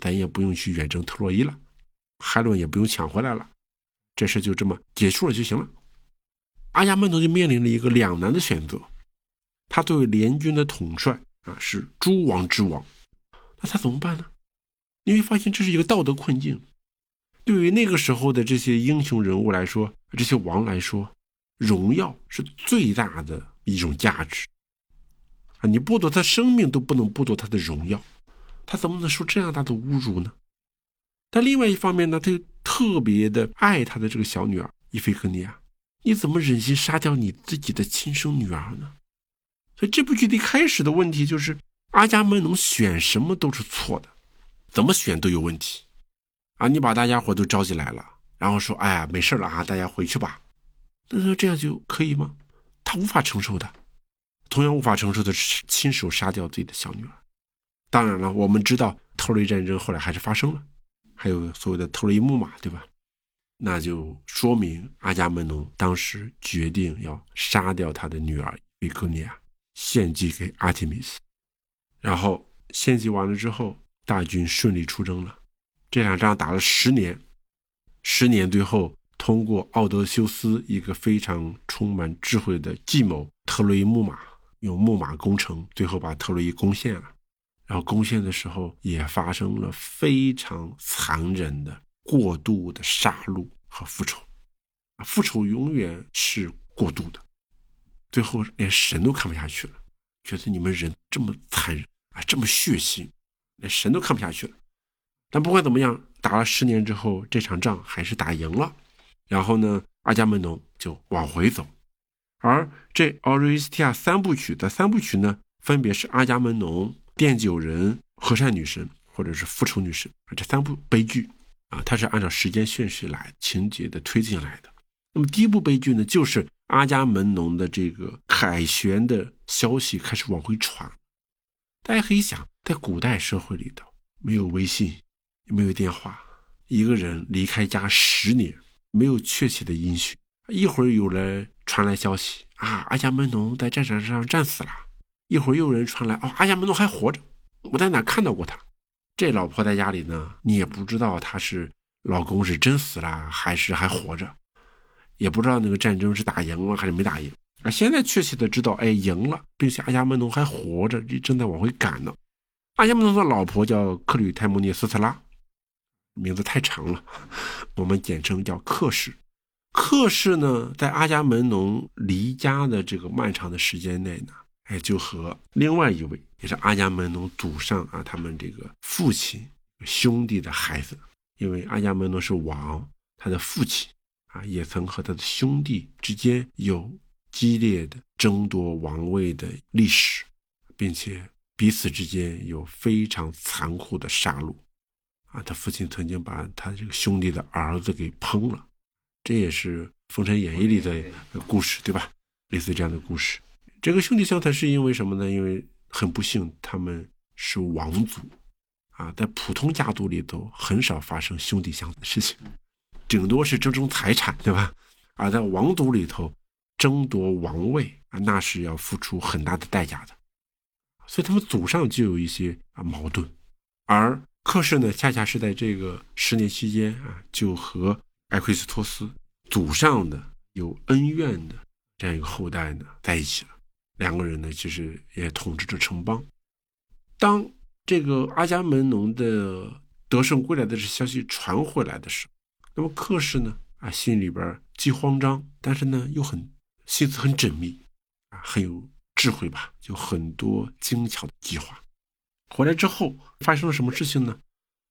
咱也不用去远征特洛伊了，海伦也不用抢回来了，这事就这么结束了就行了。”阿伽门农就面临了一个两难的选择。他作为联军的统帅啊，是诸王之王，那他怎么办呢？你会发现这是一个道德困境。对于那个时候的这些英雄人物来说，这些王来说，荣耀是最大的一种价值啊！你剥夺他生命都不能剥夺他的荣耀，他怎么能受这样大的侮辱呢？但另外一方面呢，他又特别的爱他的这个小女儿伊菲克尼亚，你怎么忍心杀掉你自己的亲生女儿呢？所以这部剧的开始的问题就是阿伽门农选什么都是错的，怎么选都有问题啊！你把大家伙都召集来了，然后说：“哎呀，没事了啊，大家回去吧。”那这样就可以吗？他无法承受的，同样无法承受的是亲手杀掉自己的小女儿。当然了，我们知道特洛伊战争后来还是发生了，还有所谓的特洛伊木马，对吧？那就说明阿伽门农当时决定要杀掉他的女儿维克尼亚，献祭给阿提米斯。然后献祭完了之后，大军顺利出征了。这场仗打了十年，十年最后。通过奥德修斯一个非常充满智慧的计谋，特洛伊木马用木马攻城，最后把特洛伊攻陷了。然后攻陷的时候也发生了非常残忍的过度的杀戮和复仇。复仇永远是过度的，最后连神都看不下去了，觉得你们人这么残忍啊，这么血腥，连神都看不下去了。但不管怎么样，打了十年之后，这场仗还是打赢了。然后呢，阿伽门农就往回走，而这《奥瑞斯提亚三部曲》的三部曲呢，分别是阿伽门农、奠酒人、和善女神，或者是复仇女神这三部悲剧啊，它是按照时间顺序来情节的推进来的。那么第一部悲剧呢，就是阿伽门农的这个凯旋的消息开始往回传。大家可以想，在古代社会里头，没有微信，也没有电话，一个人离开家十年。没有确切的音讯，一会儿有人传来消息啊，阿伽门农在战场上战死了；一会儿又有人传来哦，阿伽门农还活着，我在哪看到过他？这老婆在家里呢，你也不知道她是老公是真死了还是还活着，也不知道那个战争是打赢了还是没打赢。而现在确切的知道，哎，赢了，并且阿伽门农还活着，正在往回赶呢。阿伽门农的老婆叫克吕泰莫涅斯特拉。名字太长了，我们简称叫克氏。克氏呢，在阿伽门农离家的这个漫长的时间内呢，哎，就和另外一位也是阿伽门农祖上啊，他们这个父亲兄弟的孩子，因为阿伽门农是王，他的父亲啊，也曾和他的兄弟之间有激烈的争夺王位的历史，并且彼此之间有非常残酷的杀戮。啊，他父亲曾经把他这个兄弟的儿子给烹了，这也是《封神演义》里的故事，对吧？类似这样的故事。这个兄弟相残是因为什么呢？因为很不幸，他们是王族啊，在普通家族里头很少发生兄弟相残的事情，顶多是争争财产，对吧？而在王族里头争夺王位啊，那是要付出很大的代价的，所以他们祖上就有一些啊矛盾，而。克氏呢，恰恰是在这个十年期间啊，就和埃奎斯托斯祖上的有恩怨的这样一个后代呢在一起了。两个人呢，其实也统治着城邦。当这个阿伽门农的得胜归来的这消息传回来的时候，那么克氏呢啊，心里边既慌张，但是呢又很心思很缜密啊，很有智慧吧，就很多精巧的计划。回来之后发生了什么事情呢？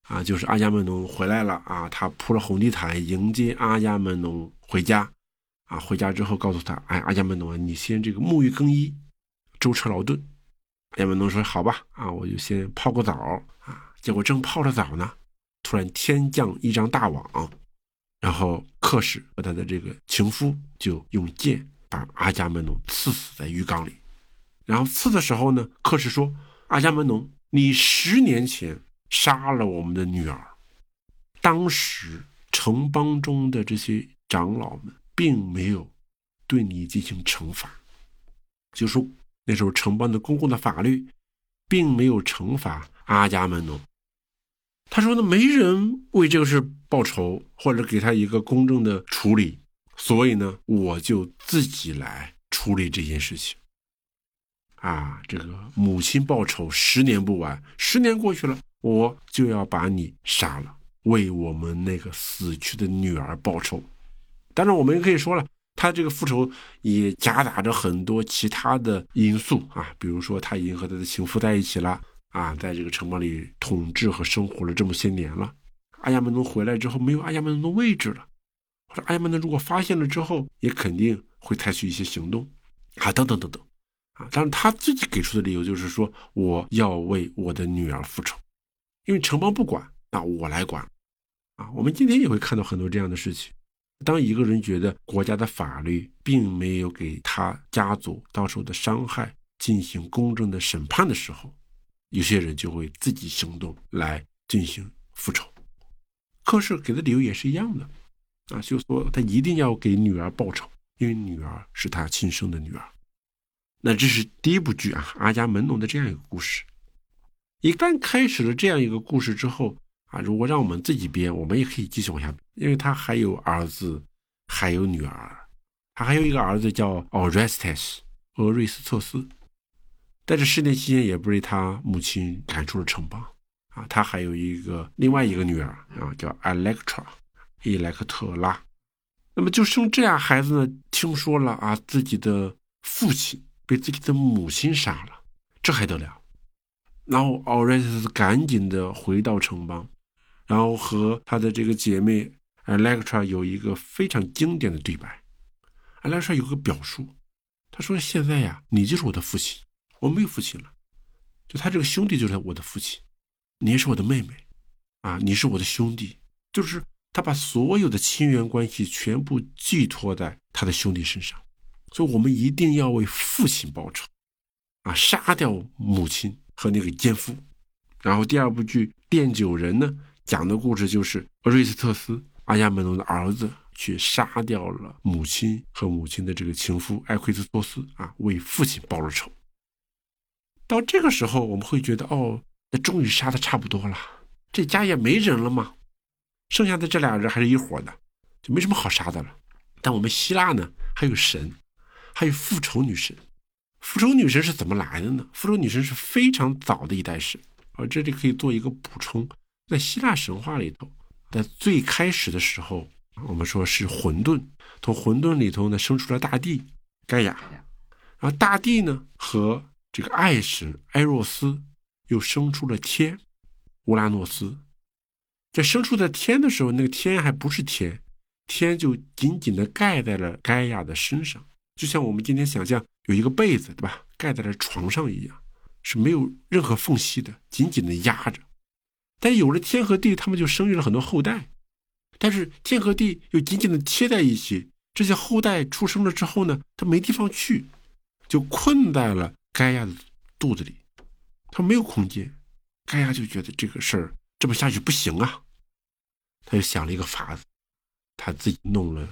啊，就是阿伽门农回来了啊，他铺了红地毯迎接阿伽门农回家。啊，回家之后告诉他，哎，阿伽门农，你先这个沐浴更衣，舟车劳顿。阿伽门农说好吧，啊，我就先泡个澡啊。结果正泡着澡呢，突然天降一张大网，然后克氏和他的这个情夫就用剑把阿伽门农刺死在浴缸里。然后刺的时候呢，克氏说，阿伽门农。你十年前杀了我们的女儿，当时城邦中的这些长老们并没有对你进行惩罚，就说那时候城邦的公共的法律并没有惩罚阿伽门农。他说呢，没人为这个事报仇或者给他一个公正的处理，所以呢，我就自己来处理这件事情。啊，这个母亲报仇十年不晚，十年过去了，我就要把你杀了，为我们那个死去的女儿报仇。当然，我们也可以说了，他这个复仇也夹杂着很多其他的因素啊，比如说他已经和他的情妇在一起了啊，在这个城堡里统治和生活了这么些年了。阿亚门农回来之后，没有阿亚门农的位置了，或者阿亚门农如果发现了之后，也肯定会采取一些行动啊，等等等等啊。但是他自己给出的理由就是说，我要为我的女儿复仇，因为城邦不管，那我来管啊。我们今天也会看到很多这样的事情。当一个人觉得国家的法律并没有给他家族遭受的伤害进行公正的审判的时候，有些人就会自己行动来进行复仇。科氏给的理由也是一样的，啊，就说他一定要给女儿报仇，因为女儿是他亲生的女儿。那这是第一部剧啊，阿伽门农的这样一个故事。一旦开始了这样一个故事之后，啊，如果让我们自己编，我们也可以继续往下，因为他还有儿子，还有女儿，他还有一个儿子叫 Orestes 俄瑞斯特斯，在这十年期间也被他母亲赶出了城邦，啊，他还有一个另外一个女儿啊，叫 Electra 伊莱克特拉，那么就生这俩孩子呢，听说了啊，自己的父亲被自己的母亲杀了，这还得了？然后 Orestes 赶紧的回到城邦。然后和他的这个姐妹 Electra 有一个非常经典的对白。Electra 有个表述，他说：“现在呀，你就是我的父亲，我没有父亲了，就他这个兄弟就是我的父亲，你也是我的妹妹，啊，你是我的兄弟，就是他把所有的亲缘关系全部寄托在他的兄弟身上，所以我们一定要为父亲报仇，啊，杀掉母亲和那个奸夫。然后第二部剧《奠酒人》呢？”讲的故事就是瑞斯特斯阿伽门农的儿子去杀掉了母亲和母亲的这个情夫艾奎斯托斯啊，为父亲报了仇。到这个时候，我们会觉得哦，那终于杀的差不多了，这家也没人了嘛，剩下的这俩人还是一伙的，就没什么好杀的了。但我们希腊呢，还有神，还有复仇女神。复仇女神是怎么来的呢？复仇女神是非常早的一代神，而这里可以做一个补充。在希腊神话里头，在最开始的时候，我们说是混沌，从混沌里头呢生出了大地盖亚，然后大地呢和这个爱神埃若斯又生出了天乌拉诺斯，在生出的天的时候，那个天还不是天，天就紧紧的盖在了盖亚的身上，就像我们今天想象有一个被子，对吧？盖在了床上一样，是没有任何缝隙的，紧紧的压着。但有了天和地，他们就生育了很多后代。但是天和地又紧紧的贴在一起，这些后代出生了之后呢，他没地方去，就困在了盖亚的肚子里，他没有空间。盖亚就觉得这个事儿这么下去不行啊，他就想了一个法子，他自己弄了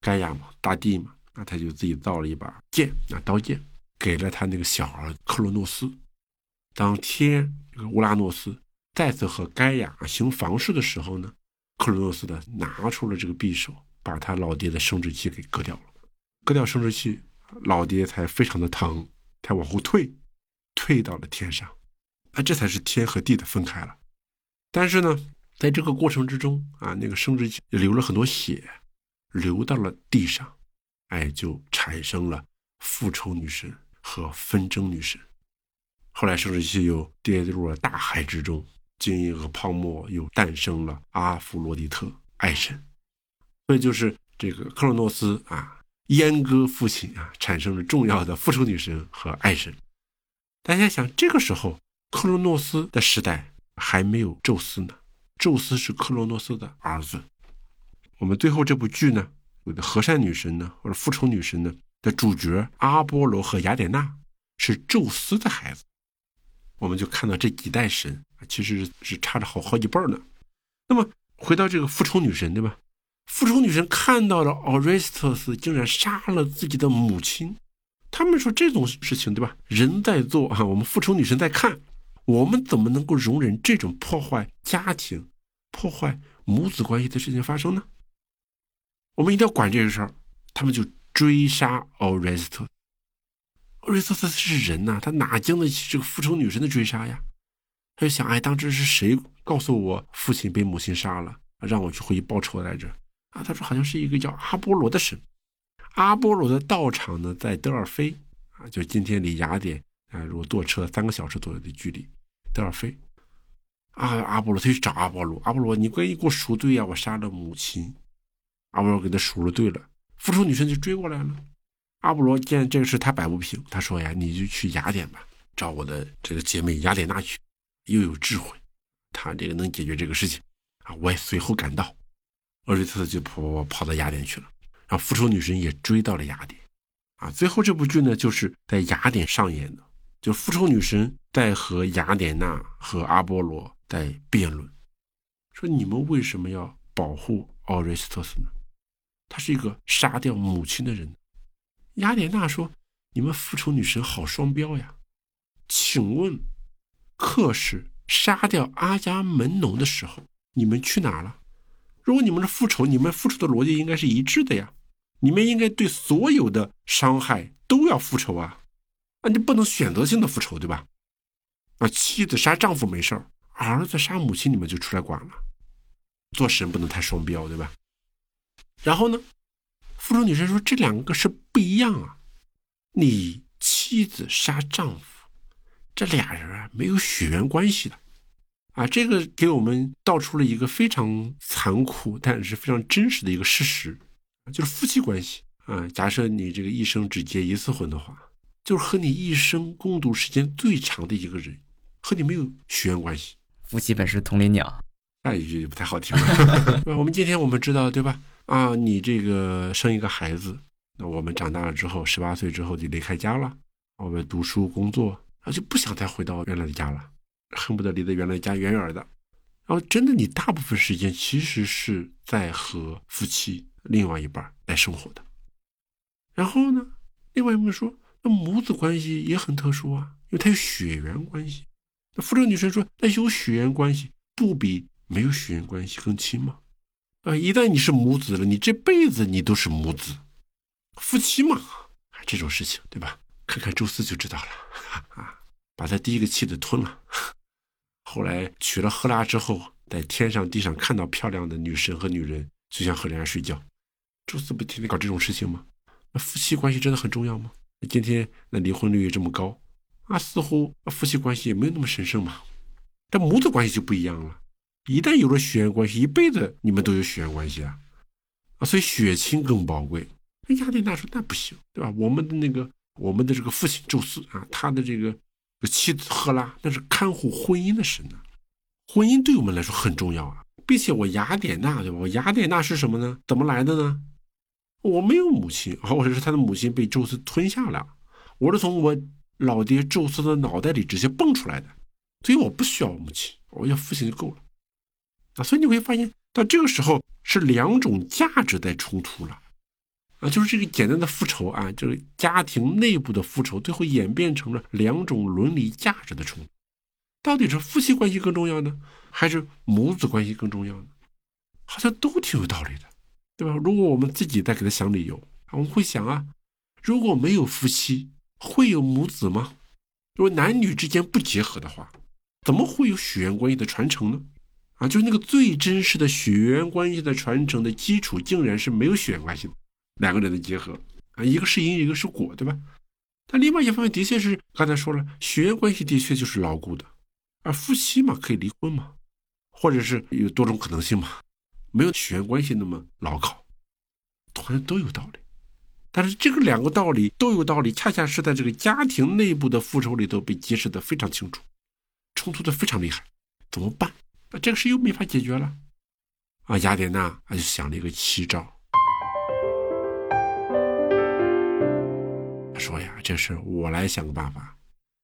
盖亚嘛，大地嘛，那他就自己造了一把剑，那刀剑，给了他那个小儿克罗诺斯。当天这个乌拉诺斯。再次和盖亚行房事的时候呢，克罗诺斯呢拿出了这个匕首，把他老爹的生殖器给割掉了。割掉生殖器，老爹才非常的疼，他往后退，退到了天上。啊，这才是天和地的分开了。但是呢，在这个过程之中啊，那个生殖器流了很多血，流到了地上，哎，就产生了复仇女神和纷争女神。后来生殖器又跌入了大海之中。精液和泡沫又诞生了阿弗罗狄特爱神，所以就是这个克洛诺斯啊，阉割父亲啊，产生了重要的复仇女神和爱神。大家想，这个时候克洛诺斯的时代还没有宙斯呢，宙斯是克洛诺斯的儿子。我们最后这部剧呢，有的和善女神呢，或者复仇女神呢的主角阿波罗和雅典娜是宙斯的孩子。我们就看到这几代神其实是差着好好几辈呢。那么回到这个复仇女神，对吧？复仇女神看到了奥瑞斯特斯竟然杀了自己的母亲，他们说这种事情，对吧？人在做啊，我们复仇女神在看，我们怎么能够容忍这种破坏家庭、破坏母子关系的事情发生呢？我们一定要管这个事儿。他们就追杀 Orestes。Orestes 是人呐，他哪经得起这个复仇女神的追杀呀？他就想，哎，当时是谁告诉我父亲被母亲杀了，让我去回去报仇来着？啊，他说好像是一个叫阿波罗的神。阿波罗的道场呢在德尔菲啊，就今天离雅典啊，如果坐车三个小时左右的距离，德尔菲。啊，阿波罗他去找阿波罗，阿波罗，你快给我赎罪呀！我杀了母亲。阿波罗给他赎了罪了，复仇女神就追过来了。阿波罗见这个事他摆不平，他说呀，你就去雅典吧，找我的这个姐妹雅典娜去，又有智慧，他这个能解决这个事情啊！我也随后赶到，奥瑞特斯就跑跑跑到雅典去了，然后复仇女神也追到了雅典，啊，最后这部剧呢就是在雅典上演的，就复仇女神在和雅典娜和阿波罗。在辩论，说你们为什么要保护奥瑞斯特斯呢？他是一个杀掉母亲的人。雅典娜说：“你们复仇女神好双标呀！请问，克氏杀掉阿伽门农的时候，你们去哪了？如果你们是复仇，你们复仇的逻辑应该是一致的呀。你们应该对所有的伤害都要复仇啊！啊，你不能选择性的复仇，对吧？啊，妻子杀丈夫没事儿。”儿子杀母亲，你们就出来管了。做神不能太双标，对吧？然后呢，复仇女神说这两个是不一样啊。你妻子杀丈夫，这俩人啊没有血缘关系的啊。这个给我们道出了一个非常残酷，但是非常真实的一个事实，就是夫妻关系啊。假设你这个一生只结一次婚的话，就是和你一生共度时间最长的一个人，和你没有血缘关系。夫妻本是同林鸟，下一句就不太好听了。我们今天我们知道对吧？啊，你这个生一个孩子，那我们长大了之后，十八岁之后就离开家了，我们读书工作，然后就不想再回到原来的家了，恨不得离得原来家远远的。然后真的，你大部分时间其实是在和夫妻另外一半来生活的。然后呢，另外一面说，那母子关系也很特殊啊，因为它有血缘关系。那复仇女神说：“那有血缘关系不比没有血缘关系更亲吗？啊，一旦你是母子了，你这辈子你都是母子，夫妻嘛，这种事情对吧？看看宙斯就知道了啊，把他第一个妻子吞了，后来娶了赫拉之后，在天上地上看到漂亮的女神和女人，就想和人家睡觉。宙斯不天天搞这种事情吗？那夫妻关系真的很重要吗？那今天那离婚率也这么高。”啊，似乎夫妻关系也没有那么神圣嘛。但母子关系就不一样了，一旦有了血缘关系，一辈子你们都有血缘关系啊，啊，所以血亲更宝贵。那雅典娜说：“那不行，对吧？我们的那个，我们的这个父亲宙斯啊，他的这个妻子赫拉，那是看护婚姻的神呢。婚姻对我们来说很重要啊，并且我雅典娜，对吧？我雅典娜是什么呢？怎么来的呢？我没有母亲，或者是他的母亲被宙斯吞下了，我是从我。”老爹宙斯的脑袋里直接蹦出来的，所以我不需要母亲，我要父亲就够了。啊，所以你会发现，到这个时候是两种价值在冲突了，啊，就是这个简单的复仇啊，这个家庭内部的复仇，最后演变成了两种伦理价值的冲突。到底是夫妻关系更重要呢，还是母子关系更重要呢？好像都挺有道理的，对吧？如果我们自己再给他想理由，我们会想啊，如果没有夫妻。会有母子吗？如果男女之间不结合的话，怎么会有血缘关系的传承呢？啊，就是那个最真实的血缘关系的传承的基础，竟然是没有血缘关系的两个人的结合啊，一个是因，一个是果，对吧？但另外一方面，的确是刚才说了，血缘关系的确就是牢固的，而夫妻嘛，可以离婚嘛，或者是有多种可能性嘛，没有血缘关系那么牢靠，同样都有道理。但是这个两个道理都有道理，恰恰是在这个家庭内部的复仇里头被揭示的非常清楚，冲突的非常厉害，怎么办？那这个事又没法解决了，啊，雅典娜啊就想了一个奇招，说呀，这事我来想个办法。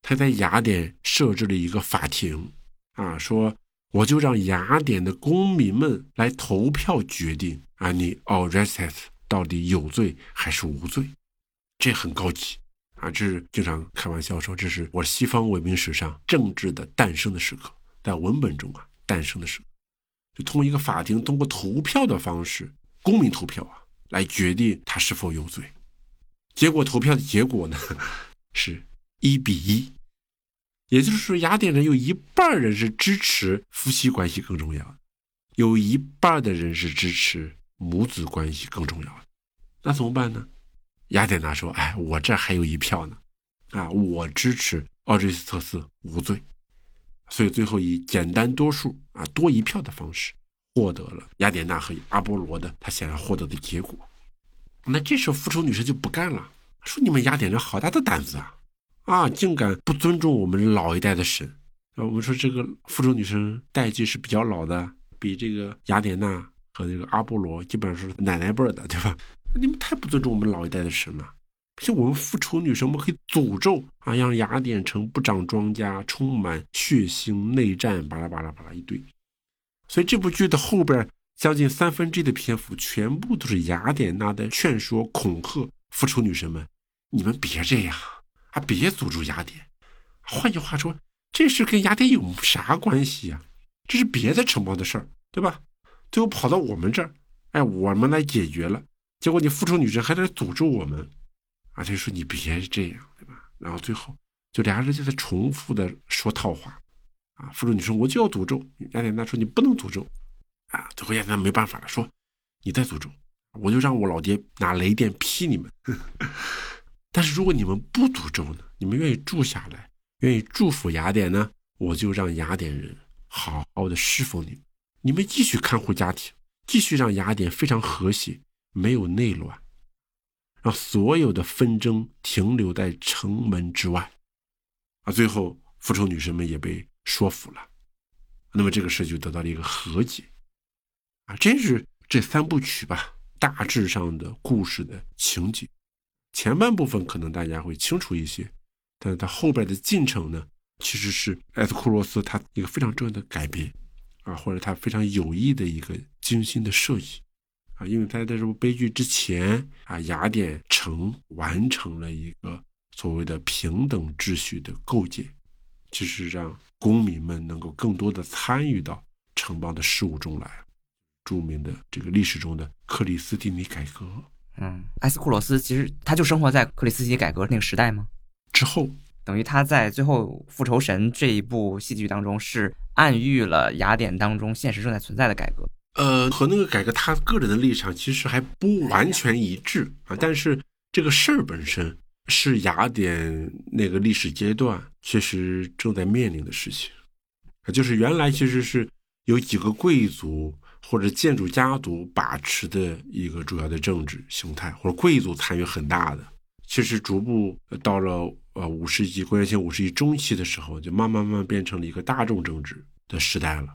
他在雅典设置了一个法庭，啊，说我就让雅典的公民们来投票决定啊，你 Orestes。到底有罪还是无罪？这很高级啊！这是经常开玩笑说，这是我西方文明史上政治的诞生的时刻，在文本中啊诞生的时刻，就通过一个法庭，通过投票的方式，公民投票啊，来决定他是否有罪。结果投票的结果呢，是一比一，也就是说，雅典人有一半人是支持夫妻关系更重要，有一半的人是支持。母子关系更重要，那怎么办呢？雅典娜说：“哎，我这还有一票呢，啊，我支持奥瑞斯特斯无罪。”所以最后以简单多数啊多一票的方式获得了雅典娜和阿波罗的他想要获得的结果。那这时候复仇女神就不干了，说：“你们雅典人好大的胆子啊！啊，竟敢不尊重我们老一代的神！啊，我们说这个复仇女神代际是比较老的，比这个雅典娜和这个阿波罗基本上是奶奶辈的，对吧？你们太不尊重我们老一代的神了。像我们复仇女神，我们可以诅咒啊，让雅典城不长庄稼，充满血腥内战，巴拉巴拉巴拉一堆。所以这部剧的后边。”将近三分之一的篇幅，全部都是雅典娜的劝说、恐吓复仇女神们：“你们别这样，啊，别诅咒雅典。换句话说，这事跟雅典有啥关系呀？这是别的城邦的事儿，对吧？最后跑到我们这儿，哎，我们来解决了。结果你复仇女神还在诅咒我们，啊，他就说你别这样，对吧？然后最后就俩人就在重复的说套话，啊，复仇女神我就要诅咒雅典娜，说你不能诅咒。啊，最后亚当没办法了，说：“你再诅咒，我就让我老爹拿雷电劈你们。但是如果你们不诅咒呢？你们愿意住下来，愿意祝福雅典呢？我就让雅典人好好的侍奉你们，你们继续看护家庭，继续让雅典非常和谐，没有内乱，让所有的纷争停留在城门之外。啊，最后复仇女神们也被说服了，那么这个事就得到了一个和解。”啊，这是这三部曲吧，大致上的故事的情节。前半部分可能大家会清楚一些，但是它后边的进程呢，其实是埃斯库罗斯他一个非常重要的改编啊，或者他非常有意的一个精心的设计啊，因为他在这部悲剧之前啊，雅典城完成了一个所谓的平等秩序的构建，就是让公民们能够更多的参与到城邦的事务中来。著名的这个历史中的克里斯蒂尼改革，嗯，埃斯库罗斯其实他就生活在克里斯蒂尼改革那个时代吗？之后，等于他在最后复仇神这一部戏剧当中是暗喻了雅典当中现实正在存在的改革。呃，和那个改革他个人的立场其实还不完全一致啊，但是这个事儿本身是雅典那个历史阶段其实正在面临的事情啊，就是原来其实是有几个贵族。或者建筑家族把持的一个主要的政治形态，或者贵族参与很大的，其实逐步到了呃五世纪，公元前五世纪中期的时候，就慢慢慢慢变成了一个大众政治的时代了。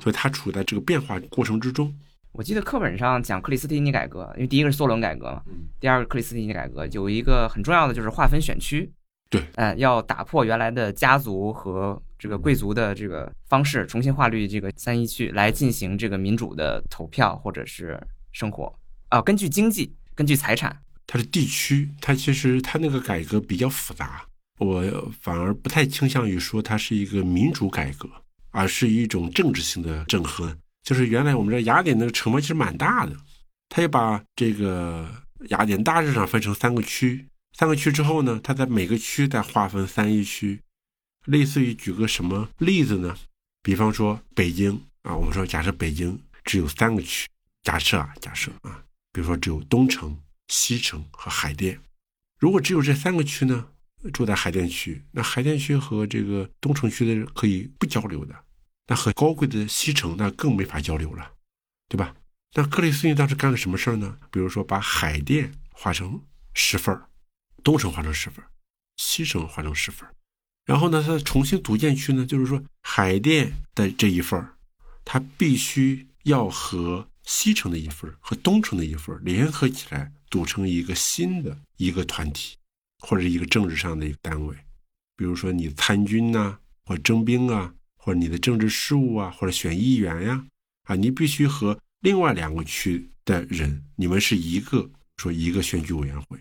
所以它处在这个变化过程之中。我记得课本上讲克里斯蒂尼改革，因为第一个是梭伦改革嘛，第二个克里斯蒂尼改革有一个很重要的就是划分选区。对，嗯，要打破原来的家族和这个贵族的这个方式，重新划律这个三一区来进行这个民主的投票或者是生活啊，根据经济，根据财产，它是地区，它其实它那个改革比较复杂，我反而不太倾向于说它是一个民主改革，而是一种政治性的整合。就是原来我们这雅典那个城邦其实蛮大的，他也把这个雅典大致上分成三个区。三个区之后呢，它在每个区再划分三一区，类似于举个什么例子呢？比方说北京啊，我们说假设北京只有三个区，假设啊，假设啊，比如说只有东城、西城和海淀。如果只有这三个区呢，住在海淀区，那海淀区和这个东城区的人可以不交流的，那和高贵的西城那更没法交流了，对吧？那克里斯汀当时干了什么事儿呢？比如说把海淀划成十份儿。东城划成十份，西城划成十份，然后呢，它重新组建区呢，就是说海淀的这一份它必须要和西城的一份和东城的一份联合起来，组成一个新的一个团体，或者一个政治上的一个单位，比如说你参军呐，或征兵啊，或者你的政治事务啊，或者选议员呀，啊，你必须和另外两个区的人，你们是一个说一个选举委员会。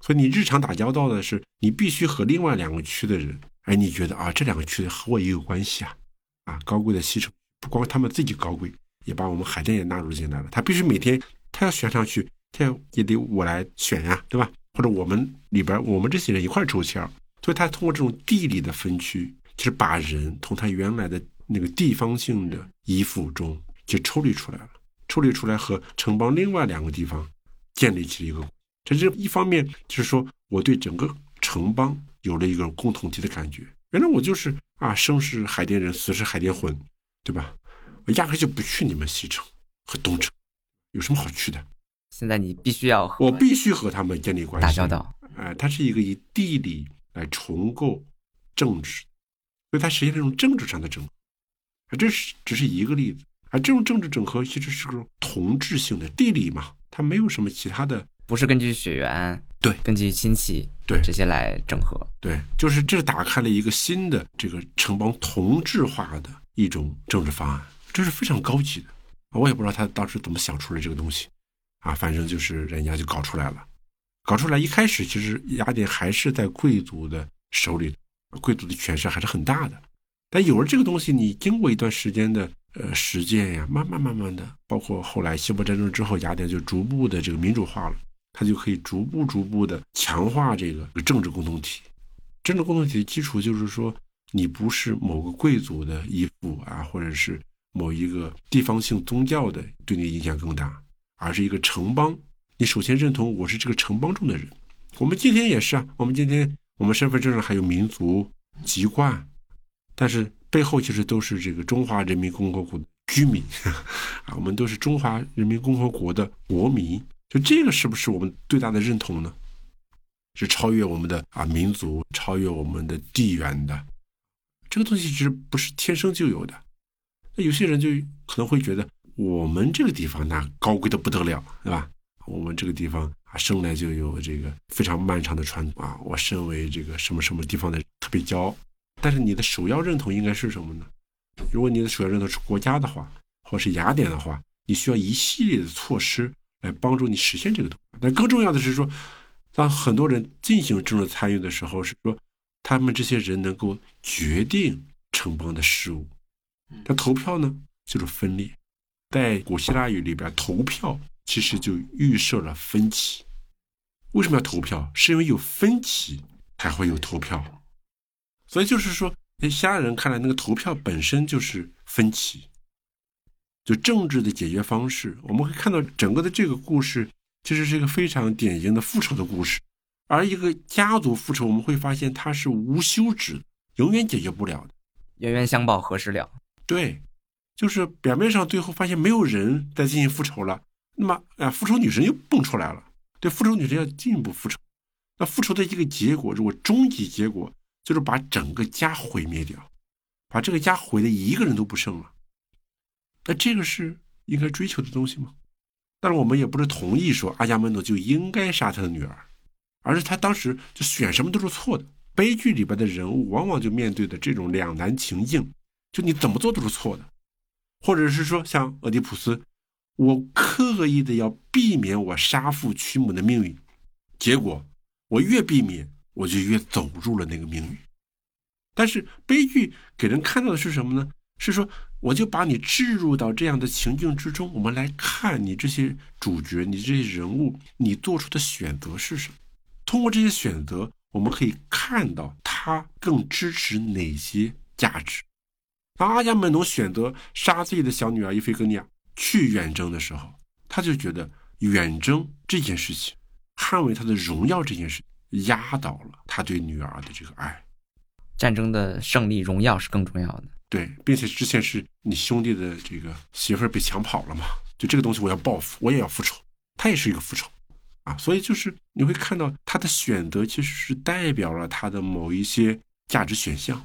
所以你日常打交道的是，你必须和另外两个区的人，哎，你觉得啊，这两个区的和我也有关系啊，啊，高贵的西城不光他们自己高贵，也把我们海淀也纳入进来了。他必须每天他要选上去，他也得我来选呀，对吧？或者我们里边我们这些人一块抽签儿。所以他通过这种地理的分区，其实把人从他原来的那个地方性的依附中就抽离出来了，抽离出来和城邦另外两个地方建立起了一个。这这一方面就是说我对整个城邦有了一个共同体的感觉。原来我就是啊，生是海淀人，死是海淀魂，对吧？我压根就不去你们西城和东城，有什么好去的？现在你必须要和我必须和他们建立关系，打交道。哎，它是一个以地理来重构政治，所以它实现这种政治上的整合。啊，这是只是一个例子。啊，这种政治整合其实是个同质性的地理嘛，它没有什么其他的。不是根据血缘，对，根据亲戚，对这些来整合，对，就是这打开了一个新的这个城邦同质化的一种政治方案，这是非常高级的。我也不知道他当时怎么想出来这个东西，啊，反正就是人家就搞出来了。搞出来一开始，其实雅典还是在贵族的手里，贵族的权势还是很大的。但有了这个东西，你经过一段时间的呃实践呀，慢慢慢慢的，包括后来希波战争之后，雅典就逐步的这个民主化了。它就可以逐步逐步的强化这个政治共同体。政治共同体的基础就是说，你不是某个贵族的依附啊，或者是某一个地方性宗教的对你影响更大，而是一个城邦。你首先认同我是这个城邦中的人。我们今天也是啊，我们今天我们身份证上还有民族籍贯，但是背后其实都是这个中华人民共和国居民 啊，我们都是中华人民共和国的国民。就这个是不是我们最大的认同呢？是超越我们的啊民族，超越我们的地缘的。这个东西其实不是天生就有的。那有些人就可能会觉得，我们这个地方那高贵的不得了，对吧？我们这个地方啊，生来就有这个非常漫长的传统啊。我身为这个什么什么地方的特别骄傲。但是你的首要认同应该是什么呢？如果你的首要认同是国家的话，或是雅典的话，你需要一系列的措施。来帮助你实现这个东西。但更重要的是说，当很多人进行政治参与的时候，是说他们这些人能够决定城邦的事务。但投票呢，就是分裂。在古希腊语里边，投票其实就预设了分歧。为什么要投票？是因为有分歧才会有投票。所以就是说，在希腊人看来，那个投票本身就是分歧。就政治的解决方式，我们会看到整个的这个故事其实是一个非常典型的复仇的故事。而一个家族复仇，我们会发现它是无休止的，永远解决不了的。冤冤相报何时了？对，就是表面上最后发现没有人在进行复仇了，那么啊，复仇女神又蹦出来了。对，复仇女神要进一步复仇。那复仇的一个结果，如果终极结果就是把整个家毁灭掉，把这个家毁的一个人都不剩了。那这个是应该追求的东西吗？但是我们也不是同意说阿伽门农就应该杀他的女儿，而是他当时就选什么都是错的。悲剧里边的人物往往就面对的这种两难情境，就你怎么做都是错的，或者是说像俄狄浦斯，我刻意的要避免我杀父娶母的命运，结果我越避免，我就越走入了那个命运。但是悲剧给人看到的是什么呢？是说。我就把你置入到这样的情境之中，我们来看你这些主角，你这些人物，你做出的选择是什么？通过这些选择，我们可以看到他更支持哪些价值。当阿伽门农选择杀自己的小女儿伊菲戈尼亚去远征的时候，他就觉得远征这件事情，捍卫他的荣耀这件事，压倒了他对女儿的这个爱。战争的胜利、荣耀是更重要的。对，并且之前是你兄弟的这个媳妇儿被抢跑了嘛？就这个东西，我要报复，我也要复仇。他也是一个复仇，啊，所以就是你会看到他的选择其实是代表了他的某一些价值选项。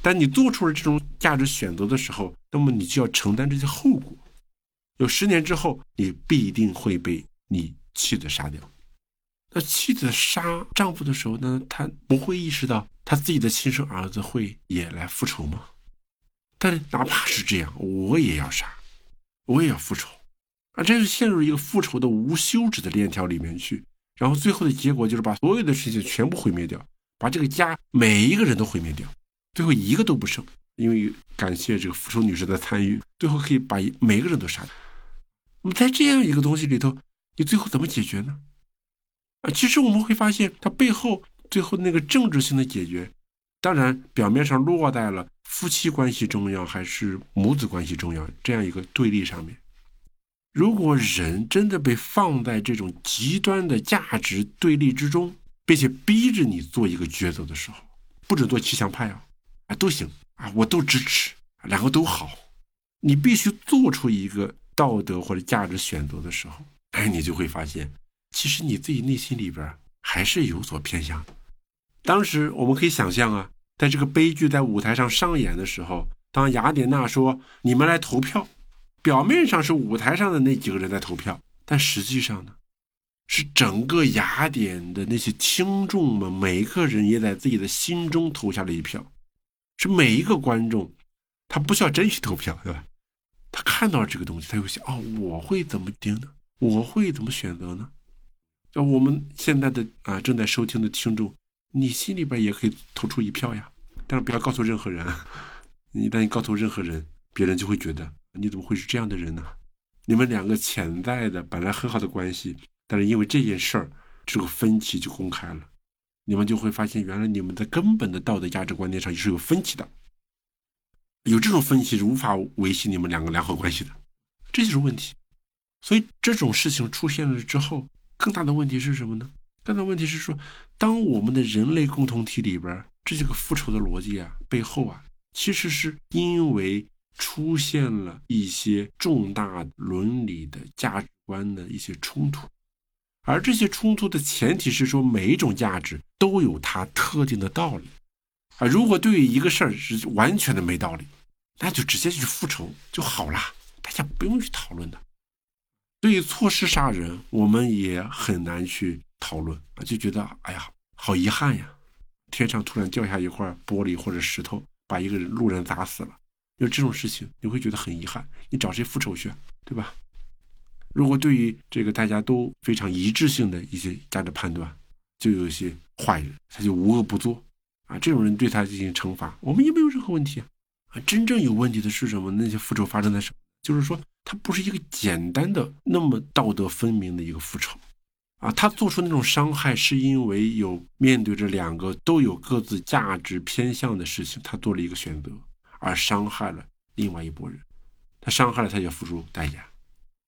但你做出了这种价值选择的时候，那么你就要承担这些后果。有十年之后，你必定会被你妻子杀掉。那妻子杀丈夫的时候呢？她不会意识到她自己的亲生儿子会也来复仇吗？但哪怕是这样，我也要杀，我也要复仇，啊，这是陷入一个复仇的无休止的链条里面去，然后最后的结果就是把所有的事情全部毁灭掉，把这个家每一个人都毁灭掉，最后一个都不剩。因为感谢这个复仇女士的参与，最后可以把每个人都杀掉。那么在这样一个东西里头，你最后怎么解决呢？啊，其实我们会发现，它背后最后那个政治性的解决，当然表面上落在了。夫妻关系重要还是母子关系重要？这样一个对立上面，如果人真的被放在这种极端的价值对立之中，并且逼着你做一个抉择的时候，不准做骑墙派啊，啊都行啊，我都支持，两个都好。你必须做出一个道德或者价值选择的时候，哎，你就会发现，其实你自己内心里边还是有所偏向的。当时我们可以想象啊，在这个悲剧在舞台上上演的时候，当雅典娜说“你们来投票”。表面上是舞台上的那几个人在投票，但实际上呢，是整个雅典的那些听众们，每一个人也在自己的心中投下了一票。是每一个观众，他不需要真去投票，对吧？他看到这个东西，他又想：哦，我会怎么定呢？我会怎么选择呢？就我们现在的啊，正在收听的听众，你心里边也可以投出一票呀，但是不要告诉任何人。一旦你告诉任何人，别人就会觉得。你怎么会是这样的人呢？你们两个潜在的本来很好的关系，但是因为这件事儿，这个分歧就公开了，你们就会发现，原来你们在根本的道德价值观念上是有分歧的。有这种分歧是无法维系你们两个良好关系的，这就是问题。所以这种事情出现了之后，更大的问题是什么呢？但问题是说，当我们的人类共同体里边，这几个复仇的逻辑啊，背后啊，其实是因为。出现了一些重大伦理的价值观的一些冲突，而这些冲突的前提是说，每一种价值都有它特定的道理。啊，如果对于一个事儿是完全的没道理，那就直接去复仇就好了，大家不用去讨论的。对于错失杀人，我们也很难去讨论啊，就觉得哎呀，好遗憾呀，天上突然掉下一块玻璃或者石头，把一个路人砸死了。有这种事情，你会觉得很遗憾。你找谁复仇去，对吧？如果对于这个大家都非常一致性的一些价值判断，就有一些坏人，他就无恶不作啊。这种人对他进行惩罚，我们也没有任何问题。啊，真正有问题的是什么？那些复仇发生在什么？就是说，他不是一个简单的那么道德分明的一个复仇啊。他做出那种伤害，是因为有面对着两个都有各自价值偏向的事情，他做了一个选择。而伤害了另外一拨人，他伤害了，他也付出代价。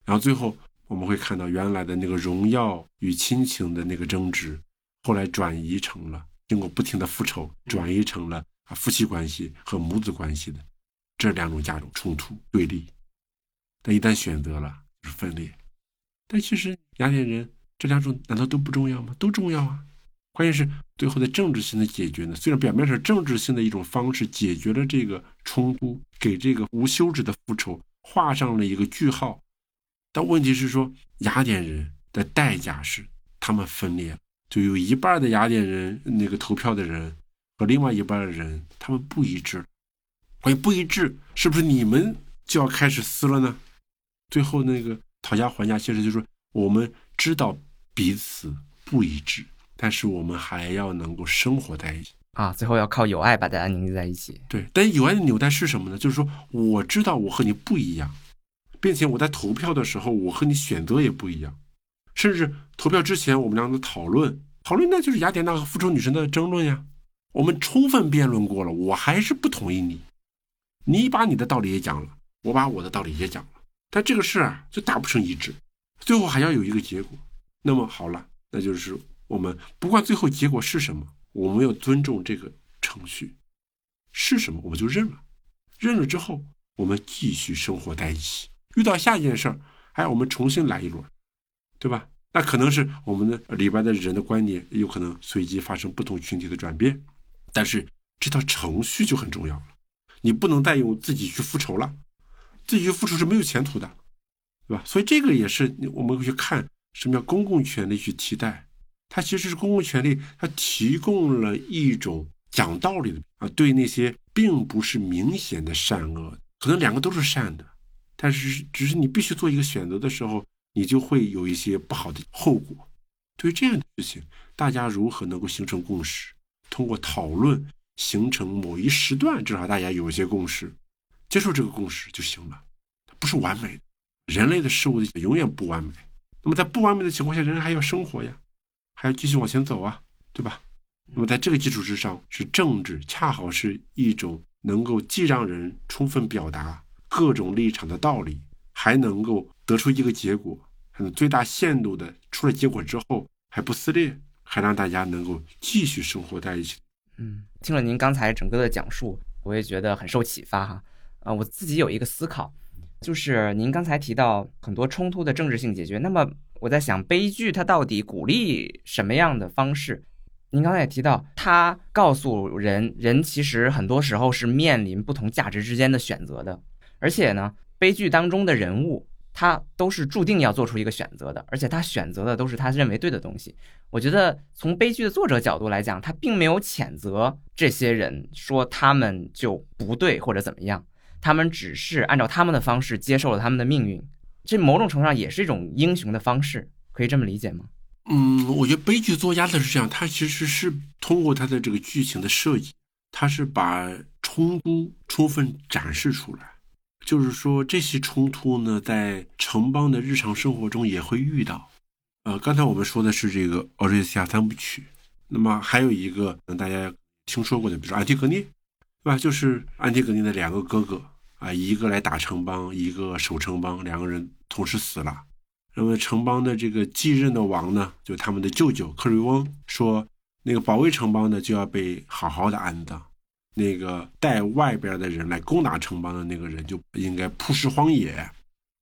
然后最后我们会看到，原来的那个荣耀与亲情的那个争执，后来转移成了经过不停的复仇，转移成了啊夫妻关系和母子关系的这两种价值冲突对立。但一旦选择了，就是分裂。但其实雅典人这两种难道都不重要吗？都重要啊。关键是最后的政治性的解决呢？虽然表面上政治性的一种方式解决了这个冲突，给这个无休止的复仇画上了一个句号，但问题是说雅典人的代价是他们分裂了，就有一半的雅典人那个投票的人和另外一半的人他们不一致，关于不一致，是不是你们就要开始撕了呢？最后那个讨价还价，其实就是我们知道彼此不一致。但是我们还要能够生活在一起啊！最后要靠友爱把大家凝聚在一起。对，但友爱的纽带是什么呢？就是说，我知道我和你不一样，并且我在投票的时候，我和你选择也不一样。甚至投票之前，我们俩的讨论，讨论那就是雅典娜和复仇女神的争论呀。我们充分辩论过了，我还是不同意你。你把你的道理也讲了，我把我的道理也讲了，但这个事啊，就达不成一致，最后还要有一个结果。那么好了，那就是。我们不管最后结果是什么，我们要尊重这个程序，是什么我们就认了，认了之后，我们继续生活在一起。遇到下一件事儿，哎，我们重新来一轮，对吧？那可能是我们的里边的人的观点有可能随机发生不同群体的转变，但是这套程序就很重要了。你不能再用自己去复仇了，自己去复仇是没有前途的，对吧？所以这个也是我们会去看什么叫公共权利去替代。它其实是公共权利，它提供了一种讲道理的啊，对那些并不是明显的善恶，可能两个都是善的，但是只是你必须做一个选择的时候，你就会有一些不好的后果。对于这样的事情，大家如何能够形成共识？通过讨论形成某一时段，至少大家有一些共识，接受这个共识就行了。它不是完美的，人类的事物永远不完美。那么在不完美的情况下，人还要生活呀。还要继续往前走啊，对吧？那么在这个基础之上，是政治，恰好是一种能够既让人充分表达各种立场的道理，还能够得出一个结果，很最大限度的出了结果之后还不撕裂，还让大家能够继续生活在一起。嗯，听了您刚才整个的讲述，我也觉得很受启发哈。啊，我自己有一个思考，就是您刚才提到很多冲突的政治性解决，那么我在想，悲剧它到底鼓励什么样的方式？您刚才也提到，它告诉人，人其实很多时候是面临不同价值之间的选择的，而且呢，悲剧当中的人物。他都是注定要做出一个选择的，而且他选择的都是他认为对的东西。我觉得从悲剧的作者角度来讲，他并没有谴责这些人，说他们就不对或者怎么样，他们只是按照他们的方式接受了他们的命运。这某种程度上也是一种英雄的方式，可以这么理解吗？嗯，我觉得悲剧作家的是这样，他其实是通过他的这个剧情的设计，他是把冲突充分展示出来。就是说，这些冲突呢，在城邦的日常生活中也会遇到。呃，刚才我们说的是这个《奥瑞斯亚三部曲》，那么还有一个大家听说过的，比如说安提格涅，对吧？就是安提格涅的两个哥哥啊，一个来打城邦，一个守城邦，两个人同时死了。那么城邦的这个继任的王呢，就他们的舅舅克瑞翁说，那个保卫城邦的就要被好好的安葬。那个带外边的人来攻打城邦的那个人就应该扑尸荒野，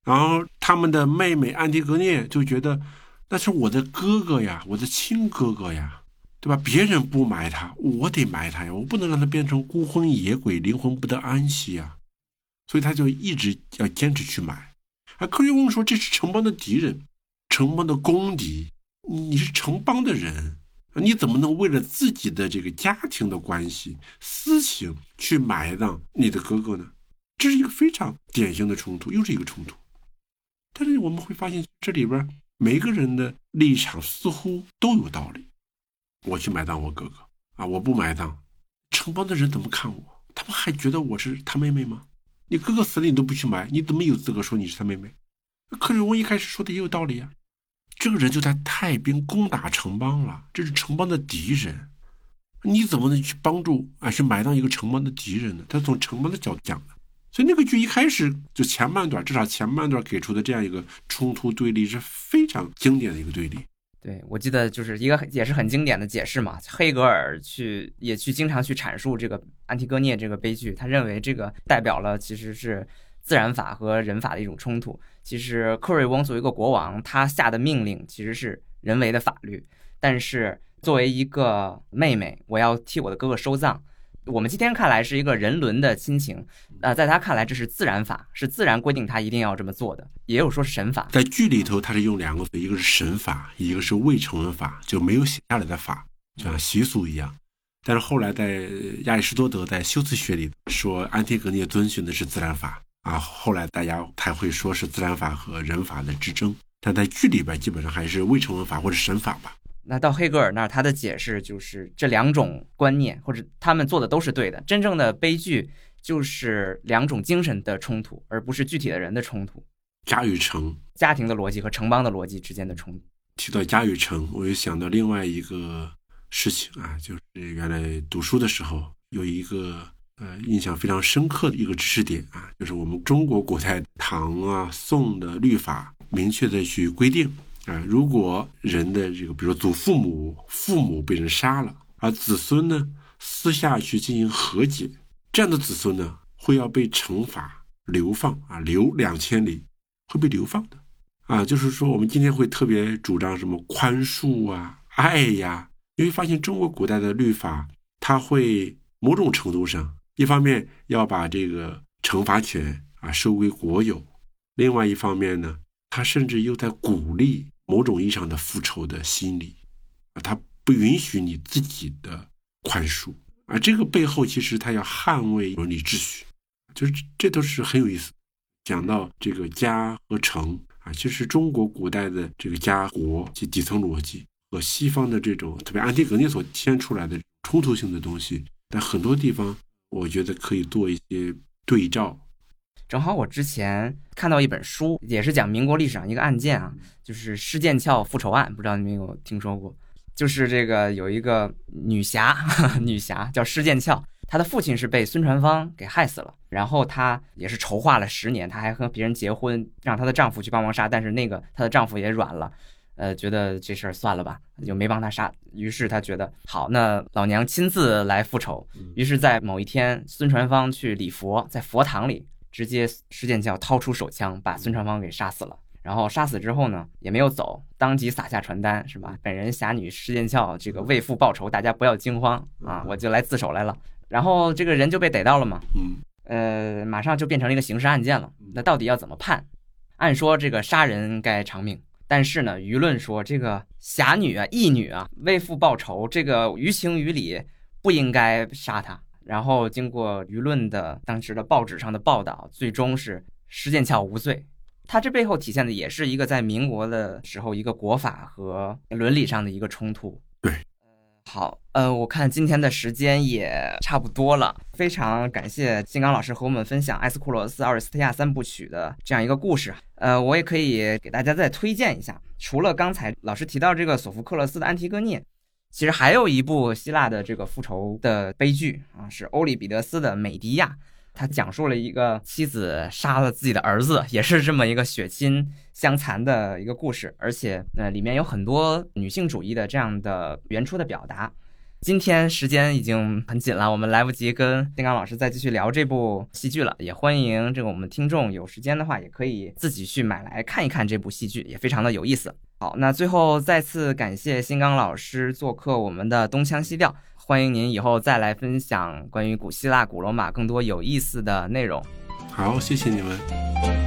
然后他们的妹妹安提格涅就觉得那是我的哥哥呀，我的亲哥哥呀，对吧？别人不埋他，我得埋他呀，我不能让他变成孤魂野鬼，灵魂不得安息呀。所以他就一直要坚持去买。而，克里翁说这是城邦的敌人，城邦的公敌，你是城邦的人。你怎么能为了自己的这个家庭的关系、私情去埋葬你的哥哥呢？这是一个非常典型的冲突，又是一个冲突。但是我们会发现，这里边每个人的立场似乎都有道理。我去埋葬我哥哥啊，我不埋葬，城邦的人怎么看我？他们还觉得我是他妹妹吗？你哥哥死了，你都不去埋，你怎么有资格说你是他妹妹？克瑞翁一开始说的也有道理呀。这个人就在太兵攻打城邦了，这是城邦的敌人，你怎么能去帮助啊？去埋葬一个城邦的敌人呢？他从城邦的角度讲的，所以那个剧一开始就前半段，至少前半段给出的这样一个冲突对立是非常经典的一个对立。对我记得就是一个也是很经典的解释嘛，黑格尔去也去经常去阐述这个安提戈涅这个悲剧，他认为这个代表了其实是。自然法和人法的一种冲突。其实，克瑞翁作为一个国王，他下的命令其实是人为的法律。但是，作为一个妹妹，我要替我的哥哥收葬。我们今天看来是一个人伦的亲情，呃，在他看来这是自然法，是自然规定他一定要这么做的。也有说是神法，在剧里头他是用两个，一个是神法，一个是未成文法，就没有写下来的法，就像习俗一样。但是后来在亚里士多德在修辞学里说，安提格涅遵循的是自然法。啊，后来大家才会说是自然法和人法的之争，但在剧里边基本上还是未成文法或者神法吧。那到黑格尔那儿，他的解释就是这两种观念或者他们做的都是对的。真正的悲剧就是两种精神的冲突，而不是具体的人的冲突。家与城，家庭的逻辑和城邦的逻辑之间的冲突。提到家与城，我又想到另外一个事情啊，就是原来读书的时候有一个。呃，印象非常深刻的一个知识点啊，就是我们中国古代唐啊、宋的律法明确的去规定啊，如果人的这个，比如说祖父母、父母被人杀了，而子孙呢私下去进行和解，这样的子孙呢会要被惩罚流放啊，流两千里，会被流放的啊。就是说，我们今天会特别主张什么宽恕啊、爱呀，你会发现中国古代的律法，它会某种程度上。一方面要把这个惩罚权啊收归国有，另外一方面呢，他甚至又在鼓励某种意义上的复仇的心理啊，他不允许你自己的宽恕啊，这个背后其实他要捍卫伦理秩序，就是这都是很有意思。讲到这个家和城啊，其实中国古代的这个家国及底层逻辑和西方的这种特别安提格涅所体现出来的冲突性的东西，在很多地方。我觉得可以做一些对照。正好我之前看到一本书，也是讲民国历史上一个案件啊，就是施剑翘复仇案，不知道你们有听说过？就是这个有一个女侠，女侠叫施剑翘，她的父亲是被孙传芳给害死了，然后她也是筹划了十年，她还和别人结婚，让她的丈夫去帮忙杀，但是那个她的丈夫也软了，呃，觉得这事儿算了吧，就没帮他杀。于是她觉得好，那老娘亲自来复仇。于是，在某一天，孙传芳去礼佛，在佛堂里，直接施剑鞘掏出手枪，把孙传芳给杀死了。然后杀死之后呢，也没有走，当即撒下传单，是吧？本人侠女施剑鞘，这个为父报仇，大家不要惊慌啊，我就来自首来了。然后这个人就被逮到了嘛，嗯，呃，马上就变成了一个刑事案件了。那到底要怎么判？按说这个杀人该偿命，但是呢，舆论说这个侠女啊、义女啊为父报仇，这个于情于理不应该杀她。然后经过舆论的当时的报纸上的报道，最终是施剑翘无罪。它这背后体现的也是一个在民国的时候一个国法和伦理上的一个冲突。对，好，呃，我看今天的时间也差不多了，非常感谢金刚老师和我们分享埃斯库罗斯·奥尔斯特亚三部曲的这样一个故事。呃，我也可以给大家再推荐一下，除了刚才老师提到这个索福克勒斯的《安提戈涅》，其实还有一部希腊的这个复仇的悲剧啊，是欧里庇得斯的《美狄亚》。他讲述了一个妻子杀了自己的儿子，也是这么一个血亲相残的一个故事，而且呃里面有很多女性主义的这样的原初的表达。今天时间已经很紧了，我们来不及跟金刚老师再继续聊这部戏剧了。也欢迎这个我们听众有时间的话，也可以自己去买来看一看这部戏剧，也非常的有意思。好，那最后再次感谢新刚老师做客我们的东腔西调。欢迎您以后再来分享关于古希腊、古罗马更多有意思的内容。好，谢谢你们。